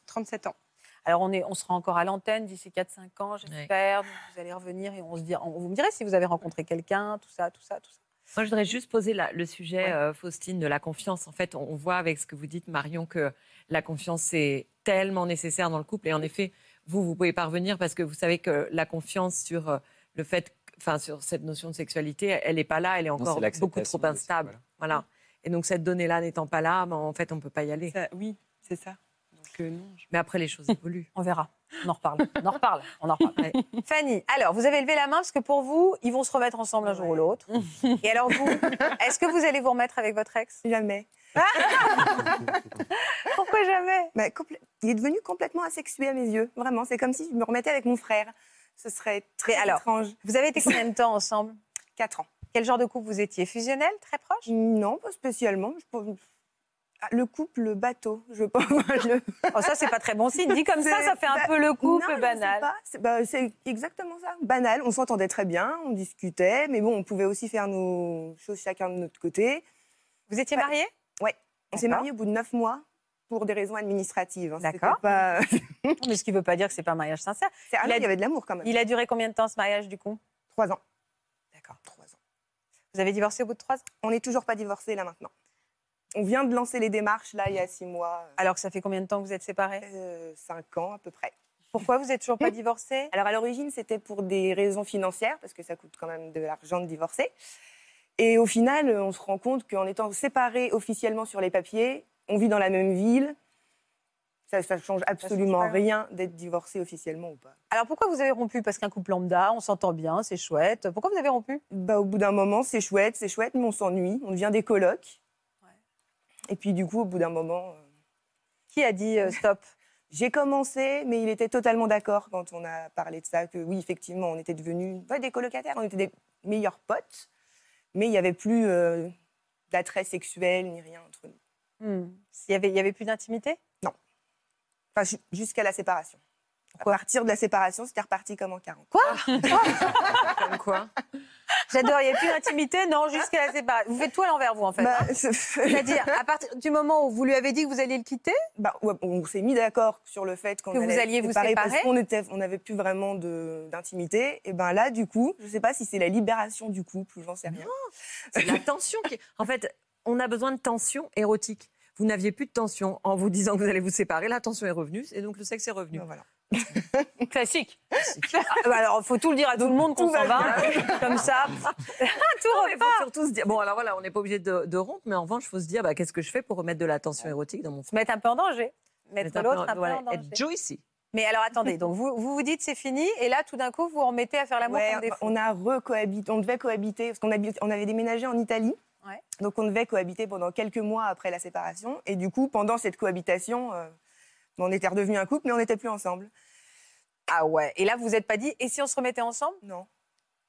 37 ans. Alors, on, est, on sera encore à l'antenne d'ici 4-5 ans, j'espère. Vous allez revenir et on se dit, on- vous me direz si vous avez rencontré quelqu'un, tout ça, tout ça, tout ça. Moi, je voudrais juste poser la- le sujet, Ouais. euh, Faustine, de la confiance. En fait, on, on voit avec ce que vous dites, Marion, que la confiance, c'est tellement nécessaire dans le couple. Et en effet, vous, vous pouvez parvenir parce que vous savez que la confiance sur euh, le fait, enfin, sur cette notion de sexualité, elle n'est pas là, elle est encore beaucoup trop aussi, instable. voilà. Voilà. Et donc, cette donnée-là n'étant pas là, ben, en fait, on ne peut pas y aller. Ça- oui, c'est ça. Non. Mais après, les choses *laughs* évoluent. On verra. On en reparle. *laughs* On en reparle. On en reparle. Fanny, alors, vous avez levé la main parce que pour vous, ils vont se remettre ensemble un jour ou l'autre. Et alors, vous, est-ce que vous allez vous remettre avec votre ex? Jamais. *laughs* Pourquoi jamais? Bah, il est devenu complètement asexué à mes yeux. Vraiment, c'est comme si je me remettais avec mon frère. Ce serait très Mais alors, étrange. Vous avez été combien de temps ensemble? Quatre ans. Quel genre de couple vous étiez? Fusionnel? Très proche? Non, pas spécialement. Je Le couple bateau, je *laughs* pense. Le- Oh, ça, c'est pas très bon signe. Dit comme ça, ça fait un peu le couple Non, banal. C'est bah, c'est exactement ça. Banal. On s'entendait très bien, on discutait, mais bon, on pouvait aussi faire nos choses chacun de notre côté. Vous étiez mariés? On s'est mariés au bout de neuf mois pour des raisons administratives. hein. D'accord. Pas... *laughs* Mais ce qui ne veut pas dire que c'est pas un mariage sincère. Ah Il non, a- il y avait de l'amour quand même. Il a duré combien de temps ce mariage du coup? Trois ans. D'accord. Trois ans. Vous avez divorcé au bout de trois ans? On n'est toujours pas divorcés là maintenant. On vient de lancer les démarches là il y a six mois, Alors que ça fait combien de temps que vous êtes séparés? Euh, cinq ans à peu près. Pourquoi vous n'êtes toujours pas *laughs* divorcés? Alors à l'origine, c'était pour des raisons financières, parce que ça coûte quand même de l'argent de divorcer. Et au final, on se rend compte qu'en étant séparés officiellement sur les papiers, on vit dans la même ville. Ça ne change absolument rien d'être divorcé officiellement ou pas. Alors pourquoi vous avez rompu? Parce qu'un couple lambda, on s'entend bien, c'est chouette. Pourquoi vous avez rompu? Bah, au bout d'un moment, c'est chouette, c'est chouette, mais on s'ennuie. On devient des colocs. Et puis du coup, au bout d'un moment, euh, Qui a dit euh, stop? J'ai commencé, mais il était totalement d'accord quand on a parlé de ça, que oui, effectivement, on était devenus pas des colocataires, on était des meilleurs potes, mais il n'y avait plus euh, d'attrait sexuel ni rien entre nous. Hmm. Il y avait, avait plus d'intimité? Enfin, ju- jusqu'à la séparation. À partir de la séparation, c'était reparti comme en 40. Quoi? Comme quoi? J'adore, il n'y avait plus d'intimité Non, jusqu'à la séparation. Vous faites tout à l'envers, vous, en fait. Bah, hein. c'est- C'est-à-dire, à partir du moment où vous lui avez dit que vous alliez le quitter, bah, ouais, on s'est mis d'accord sur le fait qu'on Que vous alliez vous séparer parce qu'on on n'avait plus vraiment de- d'intimité. Et ben là, du coup, je sais pas si c'est la libération du couple, j'en sais rien. C'est la tension qui. En fait, on a besoin de tension érotique. Vous n'aviez plus de tension en vous disant que vous allez vous séparer. La tension est revenue et donc le sexe est revenu. Ben voilà. *laughs* classique. Ah, bah alors, il faut tout le dire à tout le monde qu'on Tout s'en va. *laughs* Comme ça, *laughs* tout Il repart. faut surtout se dire. Bon, alors voilà, on n'est pas obligé de, de rompre, mais en revanche, il faut se dire bah, qu'est-ce que je fais pour remettre de la tension érotique dans mon Se mettre un peu en danger. Mettre Mettre un l'autre peu- un peu voilà, en danger. Être Joycey. Mais alors, attendez. Donc, vous vous, vous dites c'est fini. Et là, tout d'un coup, vous vous remettez à faire l'amour Ouais, comme des fous. on a recohabité, on devait cohabiter, parce qu'on on avait déménagé en Italie. Ouais. Donc on devait cohabiter pendant quelques mois après la séparation. Et du coup, pendant cette cohabitation, euh, on était redevenus un couple, mais on n'était plus ensemble. Ah ouais. Et là, vous vous êtes pas dit, et si on se remettait ensemble? Non.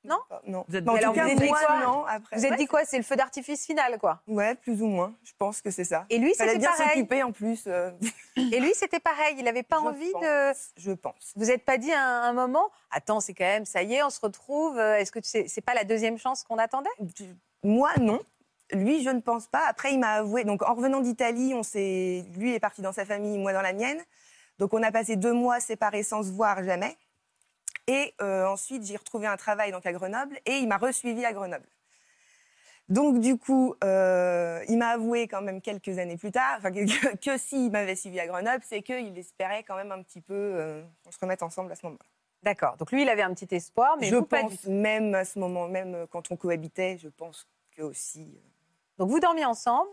Non? Non. Vous êtes- Mais en alors, tout cas, vous êtes dit moi, quoi non. Après. Vous êtes ouais, dit quoi? C'est le feu d'artifice final, quoi. Ouais, plus ou moins. Je pense que c'est ça. Et lui, Fallait c'était bien pareil. s'occuper en plus. euh, *coughs* Et lui, c'était pareil. Il n'avait pas je envie pense, de. Je pense. Vous n'êtes pas dit à un, moment, attends, c'est quand même, ça y est, on se retrouve. euh, Est-ce que c'est pas la deuxième chance qu'on attendait? Moi, non. Lui, je ne pense pas. Après, il m'a avoué. Donc, en revenant d'Italie, on s'est. Lui est parti dans sa famille, moi dans la mienne. Donc, on a passé deux mois séparés sans se voir jamais. Et euh, ensuite, j'ai retrouvé un travail donc à Grenoble et il m'a resuivi à Grenoble. Donc, du coup, euh, il m'a avoué quand même quelques années plus tard que, que s'il m'avait suivi à Grenoble, c'est qu'il espérait quand même un petit peu euh, qu'on se remette ensemble à ce moment-là. D'accord. Donc lui, il avait un petit espoir, mais je vous, pas du pense, même à ce moment, même quand on cohabitait, je pense que aussi. Donc vous dormiez ensemble,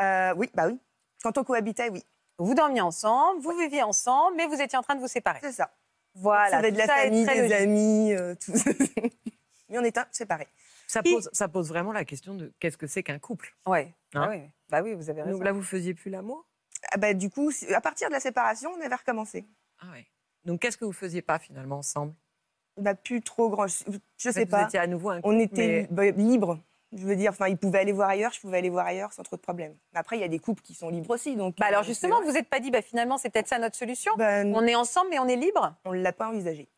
Euh, oui, bah oui. Quand on cohabitait, oui. vous dormiez ensemble, vous viviez ensemble, mais vous étiez en train de vous séparer. C'est ça. Voilà. ça avait de la ça est famille, des logique. amis, euh, tout. *laughs* Mais on était séparés. Ça pose, ça pose vraiment la question de qu'est-ce que c'est qu'un couple. Ouais. Hein? Ah oui. Bah oui, vous avez raison. Donc là, vous faisiez plus l'amour? Ah bah, du coup, à partir de la séparation, on avait recommencé. Ah ouais. Donc qu'est-ce que vous faisiez pas finalement ensemble? Bah, plus trop grand. Je, je sais Vous pas. étiez à nouveau un couple. On était mais- bah, libres. Je veux dire, enfin, il pouvait aller voir ailleurs, je pouvais aller voir ailleurs sans trop de problèmes. Mais après, il y a des couples qui sont libres aussi, donc. Bah euh, alors c'est justement, vous n'êtes pas dit, bah finalement, c'est peut-être ça notre solution. Bah, On est ensemble, mais on est libre. on l'a pas envisagé.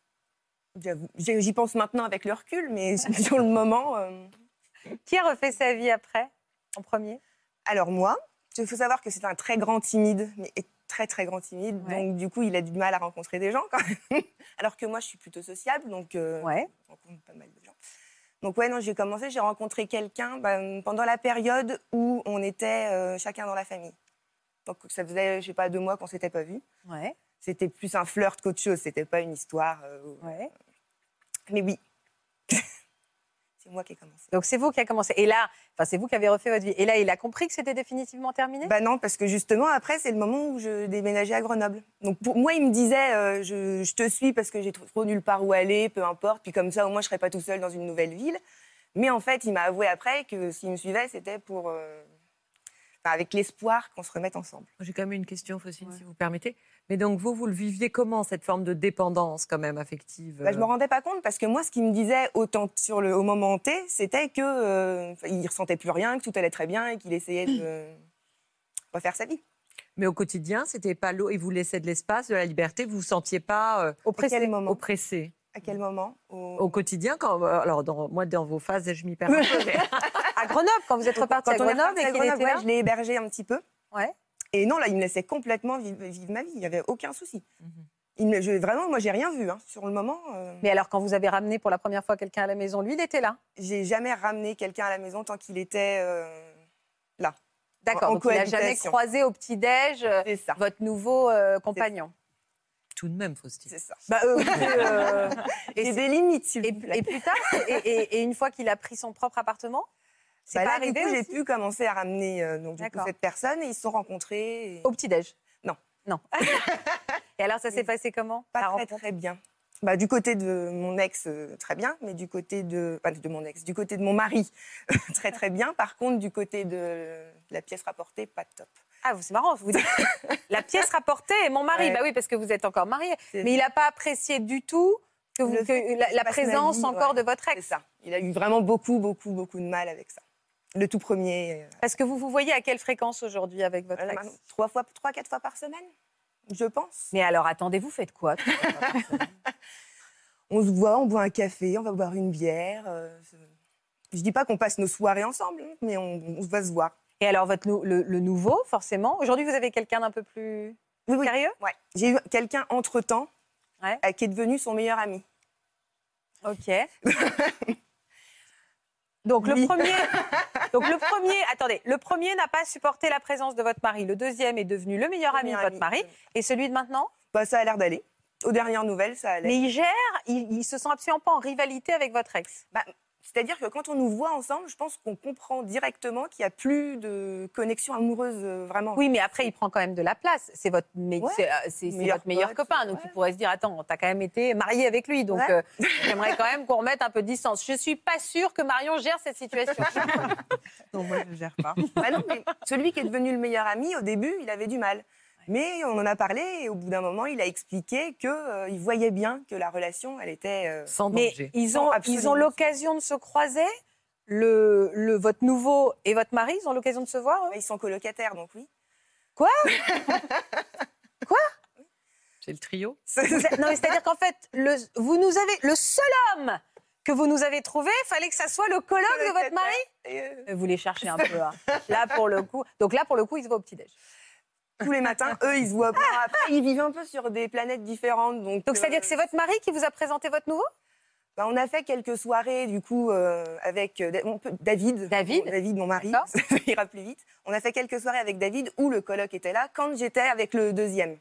J'avoue. J'y j'y pense maintenant avec le recul, mais *laughs* sur le moment. euh, Qui a refait sa vie après, en premier? Alors moi, il faut savoir que c'est un très grand timide, mais très très grand timide. Ouais. Donc du coup, il a du mal à rencontrer des gens quand même. *laughs* Alors que moi, je suis plutôt sociable, donc euh, Ouais. je rencontre pas mal de gens. Donc ouais, non, j'ai commencé, j'ai rencontré quelqu'un ben, pendant la période où on était euh, chacun dans la famille. Donc ça faisait, je sais pas, deux mois qu'on s'était pas vus. Ouais. C'était plus un flirt qu'autre chose, c'était pas une histoire. euh, Ouais. Mais oui, c'est moi qui ai commencé. Donc c'est vous qui a commencé. Et là, enfin c'est vous qui avez refait votre vie. Et là, il a compris que c'était définitivement terminé? Bah non, parce que justement, après, c'est le moment où je déménageais à Grenoble. Donc pour moi, il me disait, euh, je, je te suis parce que j'ai trop, trop nulle part où aller, peu importe. Puis comme ça, au moins, je serais pas tout seul dans une nouvelle ville. Mais en fait, il m'a avoué après que s'il me suivait, c'était pour... euh, enfin, avec l'espoir qu'on se remette ensemble. J'ai quand même une question, Faustine, si vous permettez. Mais donc vous, vous le viviez comment cette forme de dépendance quand même affective Bah, je me rendais pas compte parce que moi, ce qu'il me disait autant sur le, au moment T, c'était que euh, il ressentait plus rien, que tout allait très bien et qu'il essayait de *clears throat* refaire sa vie. Mais au quotidien, c'était pas l'eau. Il vous laissait de l'espace, de la liberté. Vous vous sentiez pas euh, À quel moment? Oppressé À quel moment? Au- au quotidien quand euh, alors dans, moi dans vos phases je m'y perds un peu *laughs* mais- À Grenoble, quand vous êtes reparti à Quand on est Grenoble et à Grenoble, était ouais, là. je l'ai hébergé un petit peu. Ouais. Et non, là, il me laissait complètement vivre, vivre ma vie. Il n'y avait aucun souci. Il me- je- vraiment, moi, j'ai rien vu. hein. Sur le moment, euh, Mais alors, quand vous avez ramené pour la première fois quelqu'un à la maison, lui, il était là? j'ai jamais ramené quelqu'un à la maison tant qu'il était euh, là. D'accord. Donc, il n'a jamais croisé au petit-déj euh, votre nouveau euh, compagnon? tout de même Faustine C'est ça. Bah, euh, euh, *laughs* et, J'ai c'est- des limites, et- plus tard, c'est- et, et- et une fois qu'il a pris son propre appartement, c'est Bah pas là, du arrivé coup, j'ai pu commencer à ramener euh, donc, du coup, cette personne et ils se sont rencontrés. et au petit-déj? Non. Non. *laughs* et alors, ça s'est passé comment Pas très, très bien. bah, du côté de mon ex, euh, très bien, mais du côté de, pas de mon ex, du côté de mon mari, *laughs* très très bien. Par contre, du côté de la pièce rapportée, pas top. Ah, vous- c'est marrant, vous dites *laughs* la pièce rapportée et mon mari. Ouais. Bah oui, parce que vous êtes encore mariés. C'est- Mais il n'a pas apprécié du tout que, vous- la, présence vie, encore ouais. de votre C'est ex. ça. Il a eu vraiment beaucoup, beaucoup, beaucoup de mal avec ça. Le tout premier, euh, Parce que vous vous voyez à quelle fréquence aujourd'hui avec votre voilà, ex trois fois, trois, quatre fois par semaine, je pense. Mais alors, attendez, vous faites quoi *laughs* On se voit, on boit un café, on va boire une bière. euh, je dis pas qu'on passe nos soirées ensemble, hein, mais on, on va se voir. Et alors, votre le, le nouveau, forcément. Aujourd'hui, vous avez quelqu'un d'un peu plus Oui, oui. sérieux? Ouais. J'ai eu quelqu'un entre temps Ouais. qui est devenu son meilleur ami. Ok. *laughs* Donc le premier, *laughs* donc le premier, attendez, le premier n'a pas supporté la présence de votre mari. Le deuxième est devenu le meilleur Le ami de votre ami. mari. Et celui de maintenant? Bah, ça a l'air d'aller. Aux dernières nouvelles, ça allait. Mais il gère, il, il se sent absolument pas en rivalité avec votre ex. Bah, C'est-à-dire que quand on nous voit ensemble, je pense qu'on comprend directement qu'il n'y a plus de connexion amoureuse euh, vraiment. Oui, mais après, il prend quand même de la place. C'est votre, me- Ouais. c'est, euh, Meilleur votre meilleur pote, copain. Donc, ouais. il pourrait se dire Attends, t'as quand même été marié avec lui. Donc, Ouais. euh, j'aimerais quand même qu'on remette un peu de distance. Je suis pas sûre que Marion gère cette situation. *laughs* Non, moi, je ne gère pas. Bah non, mais celui qui est devenu le meilleur ami, au début, il avait du mal. Mais on en a parlé et au bout d'un moment, il a expliqué qu'il voyait bien que la relation, elle était... euh, Sans Mais danger. ils ont, absolument. ils ont l'occasion de se croiser. Le, le, votre nouveau et votre mari, ils ont l'occasion de se voir. eux? Ils sont colocataires, donc oui. *laughs* C'est le trio. Non, mais c'est-à-dire qu'en fait, le, vous nous avez le seul homme que vous nous avez trouvé, fallait que ça soit le colloque de votre mari? Euh, Euh, Vous les cherchez un peu. hein. Là pour le coup, donc là pour le coup, ils se voient au petit déj. Tous les matins, *laughs* eux, ils se voient pas. Après, ils vivent un peu sur des planètes différentes. Donc, Donc c'est-à-dire euh, que c'est votre mari qui vous a présenté votre nouveau? Bah, on a fait quelques soirées, du coup, euh, avec euh, David. David. Mon- David, mon mari. *laughs* Ça ira plus vite. On a fait quelques soirées avec David où le coloc était là quand j'étais avec le deuxième.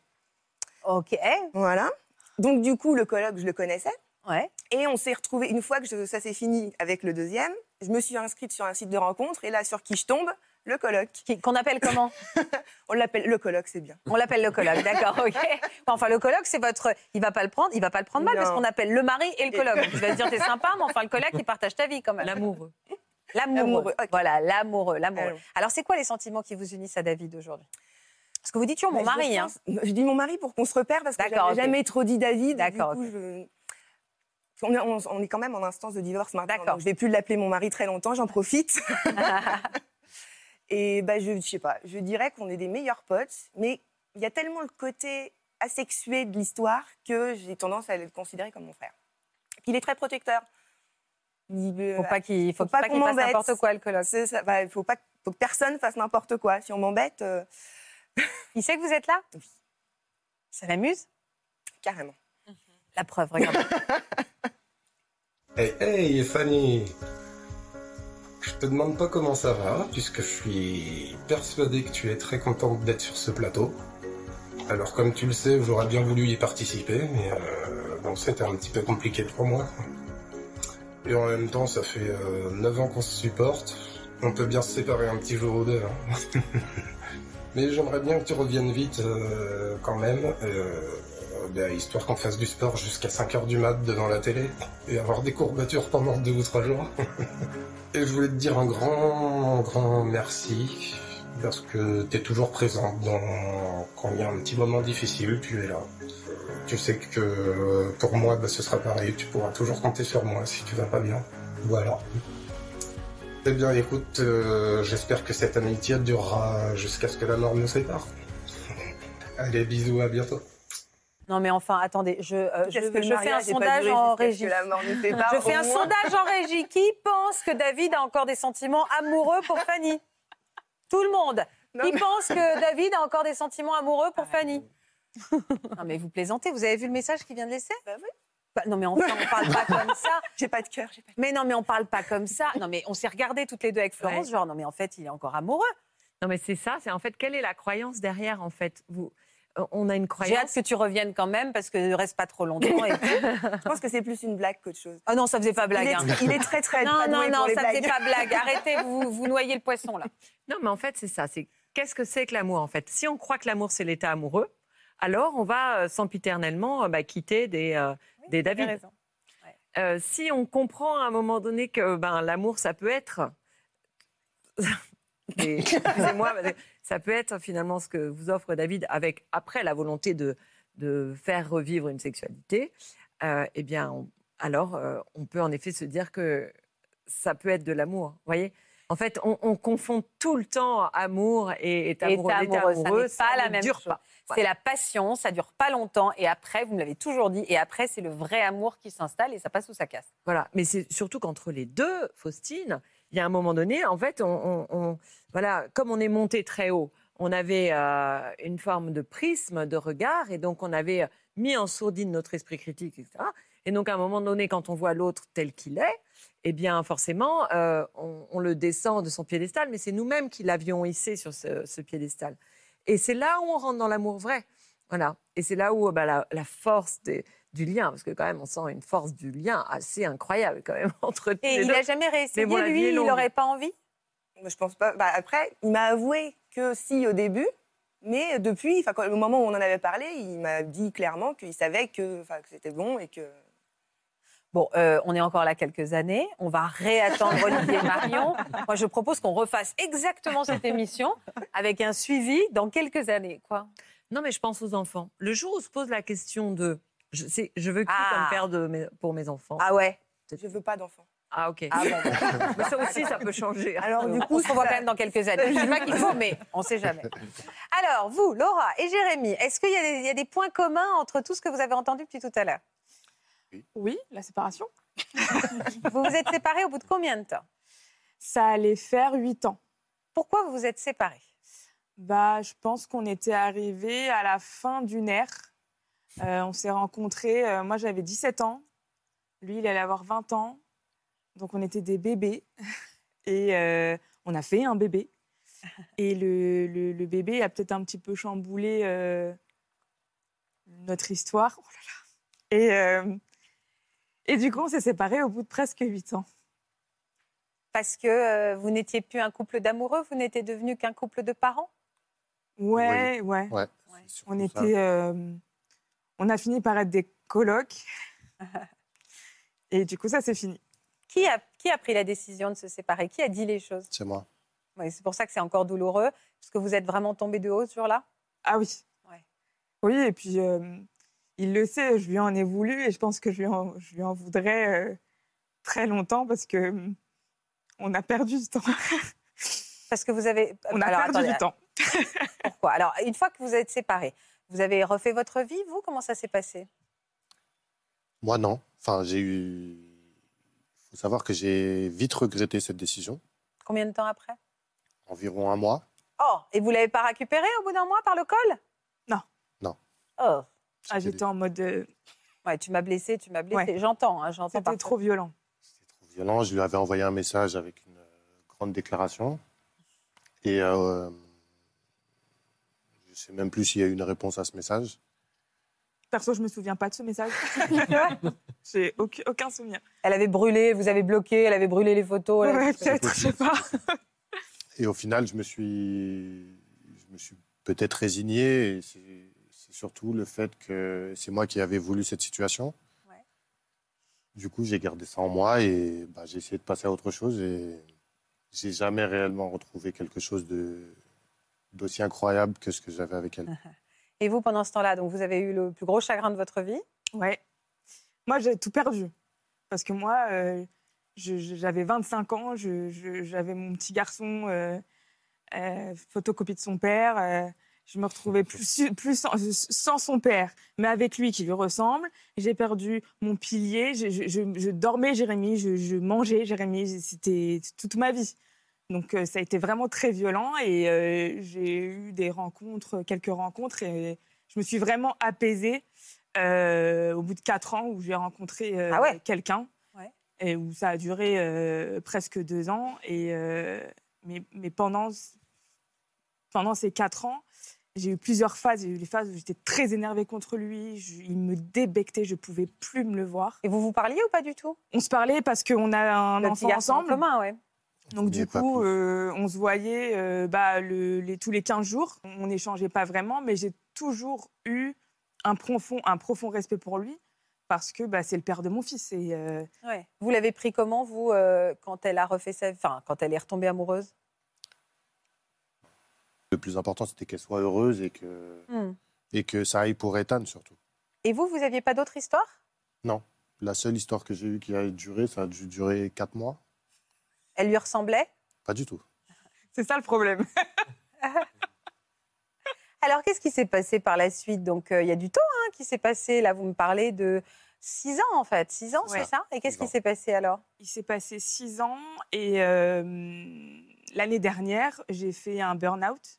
Ok. Voilà. Donc, du coup, le coloc, je le connaissais. Ouais. Et on s'est retrouvés, une fois que je- ça s'est fini avec le deuxième, je me suis inscrite sur un site de rencontre et là, sur qui je tombe Le coloc. Qui- Qu'on appelle comment *laughs* On l'appelle le coloc, c'est bien. On l'appelle le colloque, d'accord, ok. *laughs* Enfin, le colloque, c'est votre. Il va pas le prendre, il va pas le prendre mal Non. parce qu'on appelle le mari et le colloque. Tu vas te dire, t'es sympa, mais enfin, le colloque, il partage ta vie quand même. L'amoureux. L'amoureux. Voilà, l'amoureux, l'amoureux. Alors. Alors, c'est quoi les sentiments qui vous unissent à David aujourd'hui? Parce que vous dites toujours mon Bah, je mari, hein. pense- Je dis mon mari pour qu'on se repère parce que D'accord, j'avais ok. jamais trop dit David. D'accord, Du coup, je- on, est, on- on est quand même en instance de divorce maintenant. D'accord. donc Je vais plus l'appeler mon mari très longtemps, j'en profite. *laughs* Et bah, je, je sais pas, je dirais qu'on est des meilleurs potes, mais il y a tellement le côté asexué de l'histoire que j'ai tendance à le considérer comme mon frère. Il est très protecteur. Il, euh, Faut pas qu'il faut Faut pas qu'on fasse m'embête. n'importe quoi, le colloque. ça, bah, il faut pas faut que personne fasse n'importe quoi. Si on m'embête, euh, *laughs* Il sait que vous êtes là? Oui. Ça l'amuse? Carrément. La preuve, regardez. *laughs* Hey, hey, Fanny Je te demande pas comment ça va, puisque je suis persuadé que tu es très contente d'être sur ce plateau. Alors, comme tu le sais, j'aurais bien voulu y participer, mais euh, bon, c'était un petit peu compliqué pour moi. Et en même temps, ça fait euh, 9 ans qu'on se supporte. On peut bien se séparer un petit jour ou deux. hein. *laughs* mais j'aimerais bien que tu reviennes vite euh, quand même. Euh, ben, histoire qu'on fasse du sport jusqu'à 5h du mat devant la télé et avoir des courbatures pendant deux ou trois jours. *laughs* et je voulais te dire un grand, grand merci parce que tu es toujours présente dans... quand il y a un petit moment difficile, tu es là. Tu sais que euh, pour moi, ben, ce sera pareil, tu pourras toujours compter sur moi si tu vas pas bien. Voilà. Eh bien, écoute, euh, j'espère que cette amitié durera jusqu'à ce que la mort nous sépare. *laughs* Allez, bisous, à bientôt. Non, mais enfin, attendez, je, euh, je, que fais un sondage duré en régie. que la mort nous sépare, Je fais un moins sondage en régie. Qui pense que David a encore des sentiments amoureux pour Fanny? Tout le monde. Non, Qui mais- pense que David a encore des sentiments amoureux pour Fanny? Non, mais vous plaisantez. Vous avez vu le message qu'il vient de laisser? Bah oui. Bah, Non, mais enfin, on parle pas comme *laughs* ça. J'ai pas de cœur, Mais non, mais on parle pas comme ça. Non, mais on s'est regardé toutes les deux avec Florence, Ouais. genre, non, mais en fait, il est encore amoureux. Non, mais c'est ça. C'est en fait, quelle est la croyance derrière, en fait? Vous, On a une J'ai hâte croyance. que tu reviennes quand même parce que ne reste pas trop longtemps. et- *laughs* Je pense que c'est plus une blague qu'autre chose. Oh non, ça faisait pas blague. il, est, hein. très- il est très très Non, pas non, non, ça faisait blagues. pas blague. *laughs* Arrêtez, vous, vous noyez le poisson là. Non, mais en fait, c'est ça. C'est qu'est-ce que c'est que l'amour, en fait? Si on croit que l'amour, c'est l'état amoureux, alors on va euh, sempiternellement euh, bah, quitter des, euh, des Vous avez David. raison. Euh, si on comprend à un moment donné que ben, l'amour, ça peut être. *laughs* Et, Excusez-moi, ça peut être finalement ce que vous offre David, avec après la volonté de, de faire revivre une sexualité. euh, eh bien, on- alors euh, on peut en effet se dire que ça peut être de l'amour. Vous voyez? En fait, on, on confond tout le temps amour et, et amoureux. Et amoureux, ça amoureux, n'est pas la ne même dure chose. pas. C'est la passion, ça dure pas longtemps. Et après, vous me l'avez toujours dit, et après, c'est le vrai amour qui s'installe et ça passe ou ça casse. Voilà, mais c'est surtout qu'entre les deux, Faustine, il y a un moment donné, en fait, on, voilà, comme on est monté très haut, on avait euh, une forme de prisme de regard, et donc on avait mis en sourdine notre esprit critique, etc. Et donc à un moment donné, quand on voit l'autre tel qu'il est, eh bien forcément, euh, on, le descend de son piédestal, mais c'est nous-mêmes qui l'avions hissé sur ce, ce piédestal. Et c'est là où on rentre dans l'amour vrai. Voilà. Et c'est là où bah, la, la force des- du lien, parce que quand même, on sent une force du lien assez incroyable quand même *laughs* entre tous Et les il n'a jamais réessayé, Mais bon, lui, est il n'aurait pas envie? Moi, je pense pas. Bah, après, il m'a avoué que si au début, mais depuis, enfin, quand- au moment où on en avait parlé, il m'a dit clairement qu'il savait que c'était bon et que. Bon, euh, on est encore là quelques années. On va réattendre Olivier et *laughs* Marion. Moi, je propose qu'on refasse exactement cette émission avec un suivi dans quelques années. Quoi. Non, mais je pense aux enfants. Le jour où se pose la question de je, sais, je veux qui Ah. comme père de mes- pour mes enfants Ah ouais Je veux pas d'enfant. Ah, ok. Ah bon *laughs* Mais ça aussi, ça peut changer. Alors, du On coup, se revoit quand même dans quelques années. Je ne dis pas qu'il faut, mais on ne sait jamais. *laughs* Alors, vous, Laura et Jérémy, est-ce qu'il y, a des- il y a des points communs entre tout ce que vous avez entendu depuis tout à l'heure? Oui, la séparation. *laughs* Vous vous êtes séparés au bout de combien de temps? Ça allait faire huit ans. Pourquoi vous vous êtes séparés? Bah, je pense qu'on était arrivé à la fin d'une ère. Euh, on s'est rencontrés, euh, moi j'avais 17 ans, lui il allait avoir 20 ans, donc on était des bébés *laughs* et euh, on a fait un bébé. Et le, le- le bébé a peut-être un petit peu chamboulé euh, notre histoire. Oh là là. Et, euh, et du coup on s'est séparés au bout de presque 8 ans. Parce que euh, vous n'étiez plus un couple d'amoureux, vous n'étiez devenu qu'un couple de parents? Ouais, ouais. Ouais. Ouais. On était, euh, on a fini par être des colocs. *laughs* Et du coup, ça c'est fini. qui a, qui a pris la décision de se séparer? Qui a dit les choses? C'est moi. Ouais, C'est pour ça que c'est encore douloureux, parce que vous êtes vraiment tombés de haut ce jour-là? Ah oui. Ouais. Oui, et puis euh, il le sait, je lui en ai voulu et je pense que je lui en, je lui en voudrais euh, très longtemps parce que euh, on a perdu du temps. Parce que vous avez. On a Alors, perdu attendez, du temps. Pourquoi? Alors, une fois que vous êtes séparés, vous avez refait votre vie, vous? Comment ça s'est passé? Moi, non. Enfin, j'ai eu. Il faut savoir que j'ai vite regretté cette décision. Combien de temps après? Environ un mois. Oh, et vous l'avez pas récupéré au bout d'un mois par le col? Non. Non. Oh, Ah, J'étais en mode. euh, ouais, tu m'as blessé, tu m'as blessé. Ouais. J'entends, hein, j'entends. C'était trop violent. C'était trop violent. Je lui avais envoyé un message avec une euh, grande déclaration. Et euh, je ne sais même plus s'il y a eu une réponse à ce message. Perso, je me souviens pas de ce message. *laughs* J'ai aucun, aucun souvenir. Elle avait brûlé, vous avez bloqué, elle avait brûlé les photos. elle avait- Ouais, peut-être, je sais pas. *laughs* Et au final, je me suis, je me suis peut-être résigné. Et c'est c'est surtout le fait que c'est moi qui avais voulu cette situation. Ouais. Du coup, j'ai gardé ça en moi et bah, j'ai essayé de passer à autre chose. Et j'ai jamais réellement retrouvé quelque chose de d'aussi incroyable que ce que j'avais avec elle. *laughs* Et vous, pendant ce temps-là, donc vous avez eu le plus gros chagrin de votre vie? Ouais. Moi, j'ai tout perdu. Parce que moi, euh, j'avais 25 ans, j'avais mon petit garçon, euh, euh, photocopie de son père. euh, je me retrouvais plus, sans, sans son père, mais avec lui qui lui ressemble. J'ai perdu mon pilier. Je, je- je- je dormais, Jérémy, je, je mangeais, Jérémy. C'était toute ma vie. Donc, euh, ça a été vraiment très violent et euh, j'ai eu des rencontres, quelques rencontres et je me suis vraiment apaisée euh, au bout de quatre ans où j'ai rencontré Ah ouais? quelqu'un Ouais. et où ça a duré presque deux ans. Et, mais, mais pendant, pendant ces quatre ans, j'ai eu plusieurs phases. J'ai eu les phases où j'étais très énervée contre lui. je- il me débectait, je pouvais plus me le voir. Et vous vous parliez ou pas du tout? On se parlait parce qu'on a un Le enfant garçon en ensemble. commun, ouais. Donc du coup, euh, on se voyait euh, bah, le- les, tous les 15 jours. On n'échangeait pas vraiment, mais j'ai toujours eu un profond, un profond respect pour lui parce que bah, c'est le père de mon fils. Et, euh, Ouais. Vous l'avez pris comment, vous, euh, quand elle a refait sa... Enfin, quand elle est retombée amoureuse? Le plus important, c'était qu'elle soit heureuse et que, Hmm. et que ça aille pour Ethan surtout. Et vous, vous n'aviez pas d'autre histoire? Non. La seule histoire que j'ai eue qui a duré, ça a dû durer quatre mois. Elle lui ressemblait? Pas du tout. c'est ça le problème. *laughs* Alors, qu'est-ce qui s'est passé par la suite? Donc, euh, il y a du temps hein, qui s'est passé. Là, vous me parlez de six ans, en fait. Six ans, Ouais. c'est ça? Et qu'est-ce qui s'est passé alors? Il s'est passé six ans et euh, l'année dernière, j'ai fait un burn-out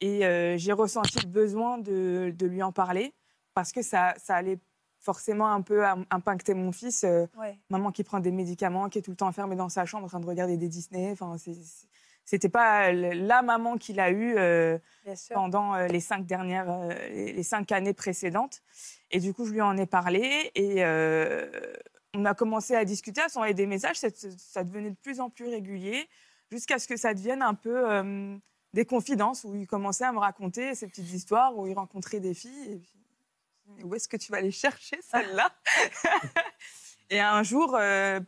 et euh, j'ai ressenti le besoin de, de lui en parler parce que ça, ça allait forcément un peu im- impacter mon fils. euh, Ouais. maman qui prend des médicaments, qui est tout le temps enfermée dans sa chambre en train de regarder des Disney. Enfin, c'était pas la maman qu'il a eue euh, pendant euh, les cinq dernières, euh, les cinq années précédentes. Et du coup, je lui en ai parlé et on a commencé à discuter, à s'envoyer des messages. Ça, ça devenait de plus en plus régulier jusqu'à ce que ça devienne un peu des confidences où il commençait à me raconter ses petites histoires, où il rencontrait des filles. Et puis, où est-ce que tu vas les chercher, celle-là *laughs* Et un jour, euh,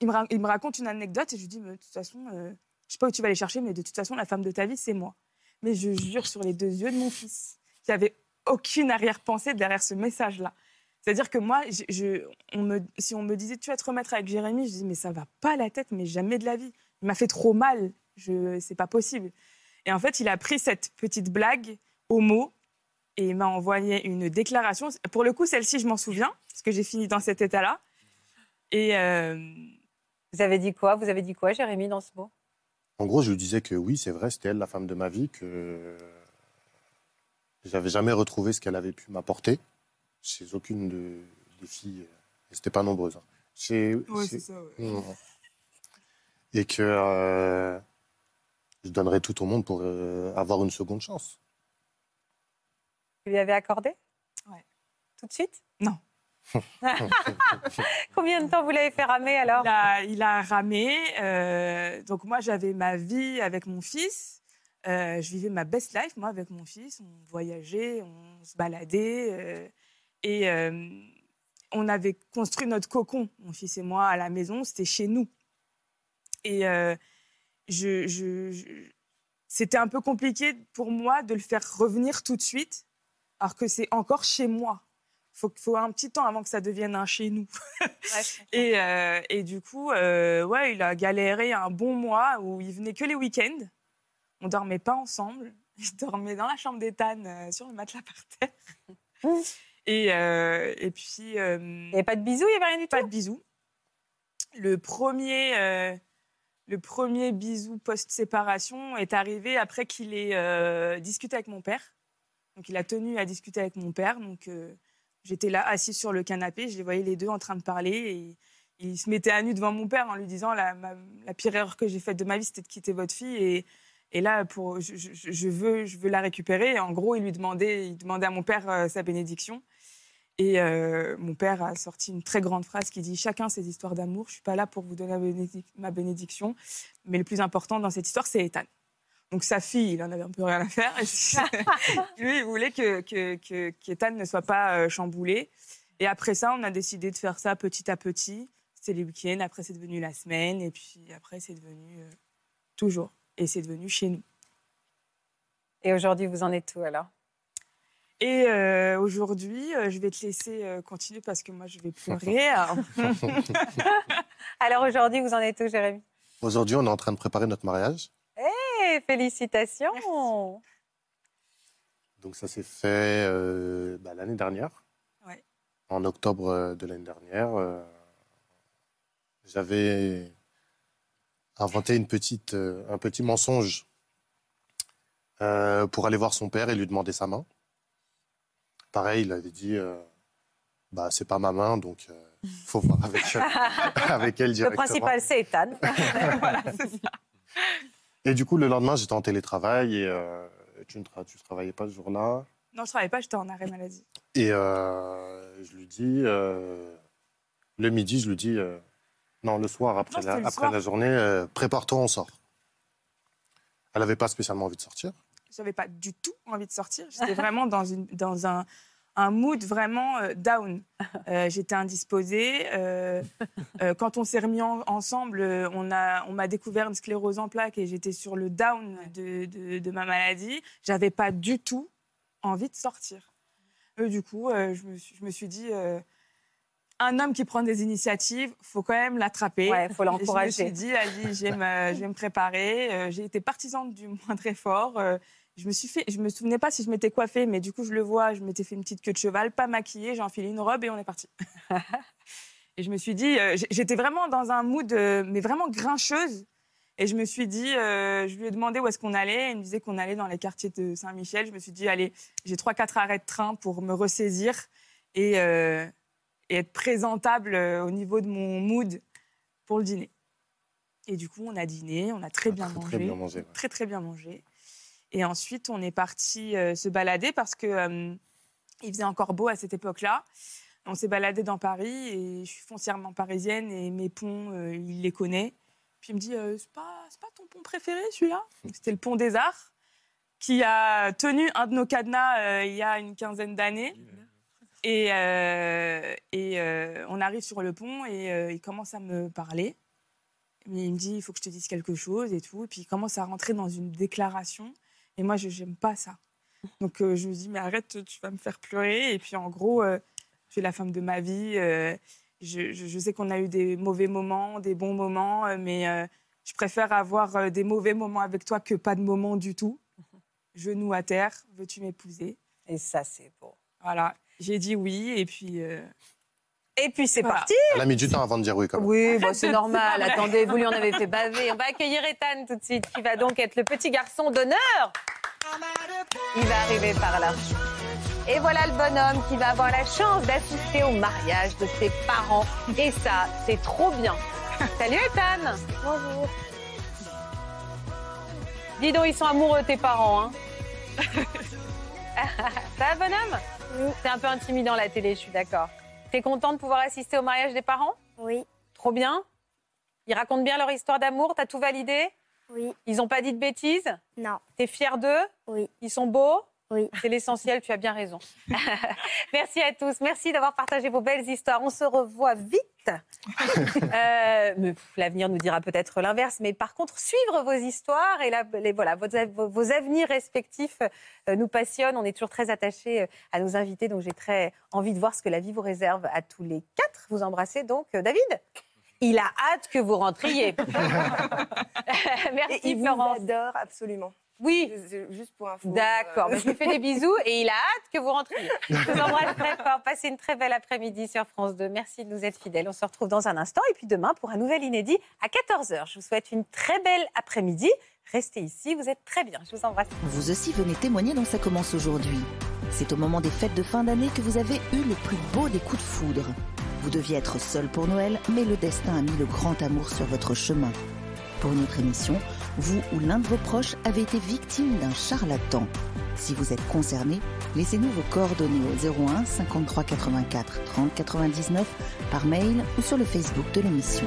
il, me ra- il me raconte une anecdote et je lui dis, mais de toute façon, euh, je sais pas où tu vas les chercher, mais de toute façon, la femme de ta vie, c'est moi. Mais je jure sur les deux yeux de mon fils qu'il n'y avait aucune arrière-pensée derrière ce message-là. C'est-à-dire que moi, je, je- on me, si on me disait tu vas te remettre avec Jérémy, je dis mais ça va pas la tête, mais jamais de la vie. Il m'a fait trop mal, je, c'est pas possible. Et en fait, il a pris cette petite blague au mot et il m'a envoyé une déclaration. Pour le coup, celle-ci, je m'en souviens parce que j'ai fini dans cet état-là. Et euh, Vous avez dit quoi? Vous avez dit quoi, Jérémy, dans ce mot? En gros, je lui disais que oui, c'est vrai, c'était elle la femme de ma vie, que j'avais jamais retrouvé ce qu'elle avait pu m'apporter chez aucune de- des filles, et c'était pas nombreuses. hein. Chez, ouais, chez- c'est ça. ouais. Mmh. Et que euh, je donnerais tout au monde pour euh, avoir une seconde chance. Vous lui avez accordé Ouais. Tout de suite Non. *laughs* Combien de temps vous l'avez fait ramer alors Il a, il a ramé. euh, donc moi, j'avais ma vie avec mon fils. Euh, je vivais ma best life, moi, avec mon fils. On voyageait, on se baladait. euh, et on avait construit notre cocon, mon fils et moi, à la maison. C'était chez nous. Et je, je- je- c'était un peu compliqué pour moi de le faire revenir tout de suite, alors que c'est encore chez moi. Il faut, faut un petit temps avant que ça devienne un chez nous. *laughs* Et, euh, et du coup, euh, ouais, il a galéré un bon mois où il venait que les week-ends. On dormait pas ensemble. *laughs* Il dormait dans la chambre d'Ethan euh, sur le matelas par terre. *laughs* Et, et puis. Il n'y avait pas de bisous, il n'y avait rien du tout pas de bisous. Le premier, le premier bisou post-séparation est arrivé après qu'il ait discuté avec mon père. Donc, il a tenu à discuter avec mon père. Donc, euh, j'étais là, assise sur le canapé. Je les voyais les deux en train de parler. Et il se mettait à nu devant mon père en lui disant la, la pire erreur que j'ai faite de ma vie, c'était de quitter votre fille. Et, et là, pour, je, veux, je veux la récupérer. En gros, il lui demandait, il demandait à mon père euh, sa bénédiction. Et euh, mon père a sorti une très grande phrase qui dit Chacun ses histoires d'amour. Je suis pas là pour vous donner ma bénédiction, mais le plus important dans cette histoire, c'est Ethan. Donc sa fille, il en avait un peu rien à faire. *laughs* Lui, il voulait que que- que- qu'Ethan ne soit pas euh, chamboulé. Et après ça, on a décidé de faire ça petit à petit. C'était les week-ends. Après, c'est devenu la semaine. Et puis après, c'est devenu euh, toujours. Et c'est devenu chez nous. Et aujourd'hui, vous en êtes où alors? Et euh, aujourd'hui, euh, je vais te laisser euh, continuer parce que moi, je vais pleurer. Alors, *laughs* *laughs* Alors aujourd'hui, vous en êtes où, Jérémy? Aujourd'hui, on est en train de préparer notre mariage. Félicitations Donc ça s'est fait euh, bah, l'année dernière. Ouais. En octobre euh, de l'année dernière. euh, J'avais inventé une petite, euh, un petit mensonge pour aller voir son père et lui demander sa main. Pareil, il avait dit bah, c'est pas ma main, donc il faut voir avec, *laughs* avec elle Le directement. principal, c'est Ethan. *laughs* voilà, c'est ça. Et du coup, le lendemain, j'étais en télétravail et euh, tu ne tra- tu travaillais pas ce jour-là? Non, je travaillais pas, j'étais en arrêt maladie. Et euh, je lui dis, euh, le midi, je lui dis, non, le soir, après, Non, la, c'était le après soir. la journée, prépare-toi, on sort. Elle n'avait pas spécialement envie de sortir. J'avais pas du tout envie de sortir. J'étais vraiment dans, une, dans un, un mood vraiment euh, down. Euh, J'étais indisposée. Euh, euh, quand on s'est remis en- ensemble, on a, on m'a découvert une sclérose en plaques et j'étais sur le down de, de- de ma maladie. J'avais pas du tout envie de sortir. Du coup, je, me suis, je me suis dit, un homme qui prend des initiatives, faut quand même l'attraper. Ouais, faut Et Je l'encourager. me suis dit, allez, je vais me, je vais me préparer. Euh, J'ai été partisane du *laughs* moindre effort. Euh, je me suis fait, je me souvenais pas si je m'étais coiffée, mais du coup, je le vois, je m'étais fait une petite queue de cheval, pas maquillée, j'ai enfilé une robe et on est parti. *laughs* et je me suis dit, euh, j'étais vraiment dans un mood, euh, mais vraiment grincheuse. Et je me suis dit, euh, je lui ai demandé où est-ce qu'on allait. Il me disait qu'on allait dans les quartiers de Saint-Michel. Je me suis dit, allez, j'ai trois, quatre arrêts de train pour me ressaisir et, et être présentable au niveau de mon mood pour le dîner. Et du coup, on a dîné, on a très bien très, mangé. très bien mangé, ouais. Très, très bien mangé. Et ensuite, on est parti euh, se balader parce que il faisait encore beau à cette époque-là. On s'est baladé dans Paris et je suis foncièrement parisienne et mes ponts, euh, il les connaît. Puis il me dit, euh, c'est pas, pas ton pont préféré celui-là? C'était le pont des Arts qui a tenu un de nos cadenas euh, il y a une quinzaine d'années. Et, et on arrive sur le pont et il commence à me parler. Mais il me dit, il faut que je te dise quelque chose et tout. Et puis il commence à rentrer dans une déclaration. Et moi, je n'aime pas ça. *laughs* Donc euh, je me dis, mais arrête, tu vas me faire pleurer. Et puis en gros, euh, tu es la femme de ma vie. euh, je, je- je sais qu'on a eu des mauvais moments, des bons moments, euh, mais je préfère avoir des mauvais moments avec toi que pas de moments du tout. *laughs* Genou à terre, veux-tu m'épouser? Et ça, c'est beau. Voilà, j'ai dit oui. Et puis. Et puis c'est Voilà. parti. Elle a mis du temps avant de dire oui, quand même. Oui, bah, *laughs* c'est normal. Attendez, vous lui en avez fait baver. On va accueillir Ethan tout de suite, qui va donc être le petit garçon d'honneur. Il va arriver par là. Et voilà le bonhomme qui va avoir la chance d'assister au mariage de ses parents. Et ça, c'est trop bien. Salut Ethan. Bonjour. Dis donc, ils sont amoureux tes parents. Hein *laughs* ça va, bonhomme? Oui. C'est un peu intimidant la télé, je suis d'accord. T'es content de pouvoir assister au mariage des parents? Oui, Trop bien. Ils racontent bien leur histoire d'amour, t'as tout validé? Oui, Ils n'ont pas dit de bêtises? Non, T'es fier d'eux? Oui, Ils sont beaux? Oui. C'est l'essentiel, tu as bien raison. *laughs* Merci à tous, merci d'avoir partagé vos belles histoires. On se revoit vite. *laughs* Euh, L'avenir nous dira peut-être l'inverse, mais par contre, suivre vos histoires et la- les, voilà, vos, av- vos- vos avenirs respectifs euh, nous passionnent. On est toujours très attachés euh, à nos invités, donc j'ai très envie de voir ce que la vie vous réserve à tous les quatre. Vous embrassez donc euh, David. Il a hâte que vous rentriez. *laughs* Merci Et il vous Florence. adore absolument. Oui, C'est Juste pour info. D'accord, euh, mais je lui fais des bisous et il a hâte que vous rentriez. Je vous embrasse très fort. Passez une très belle après-midi sur France 2. Merci de nous être fidèles. On se retrouve dans un instant et puis demain pour un nouvel inédit à 14h. Je vous souhaite une très belle après-midi. Restez ici, vous êtes très bien. Je vous embrasse. Vous aussi venez témoigner dans Ça commence aujourd'hui. C'est au moment des fêtes de fin d'année que vous avez eu le plus beau des coups de foudre. Vous deviez être seul pour Noël, mais le destin a mis le grand amour sur votre chemin. Pour une autre émission, vous ou l'un de vos proches avez été victime d'un charlatan. Si vous êtes concerné, laissez-nous vos coordonnées au 01 53 84 30 99 par mail ou sur le Facebook de l'émission.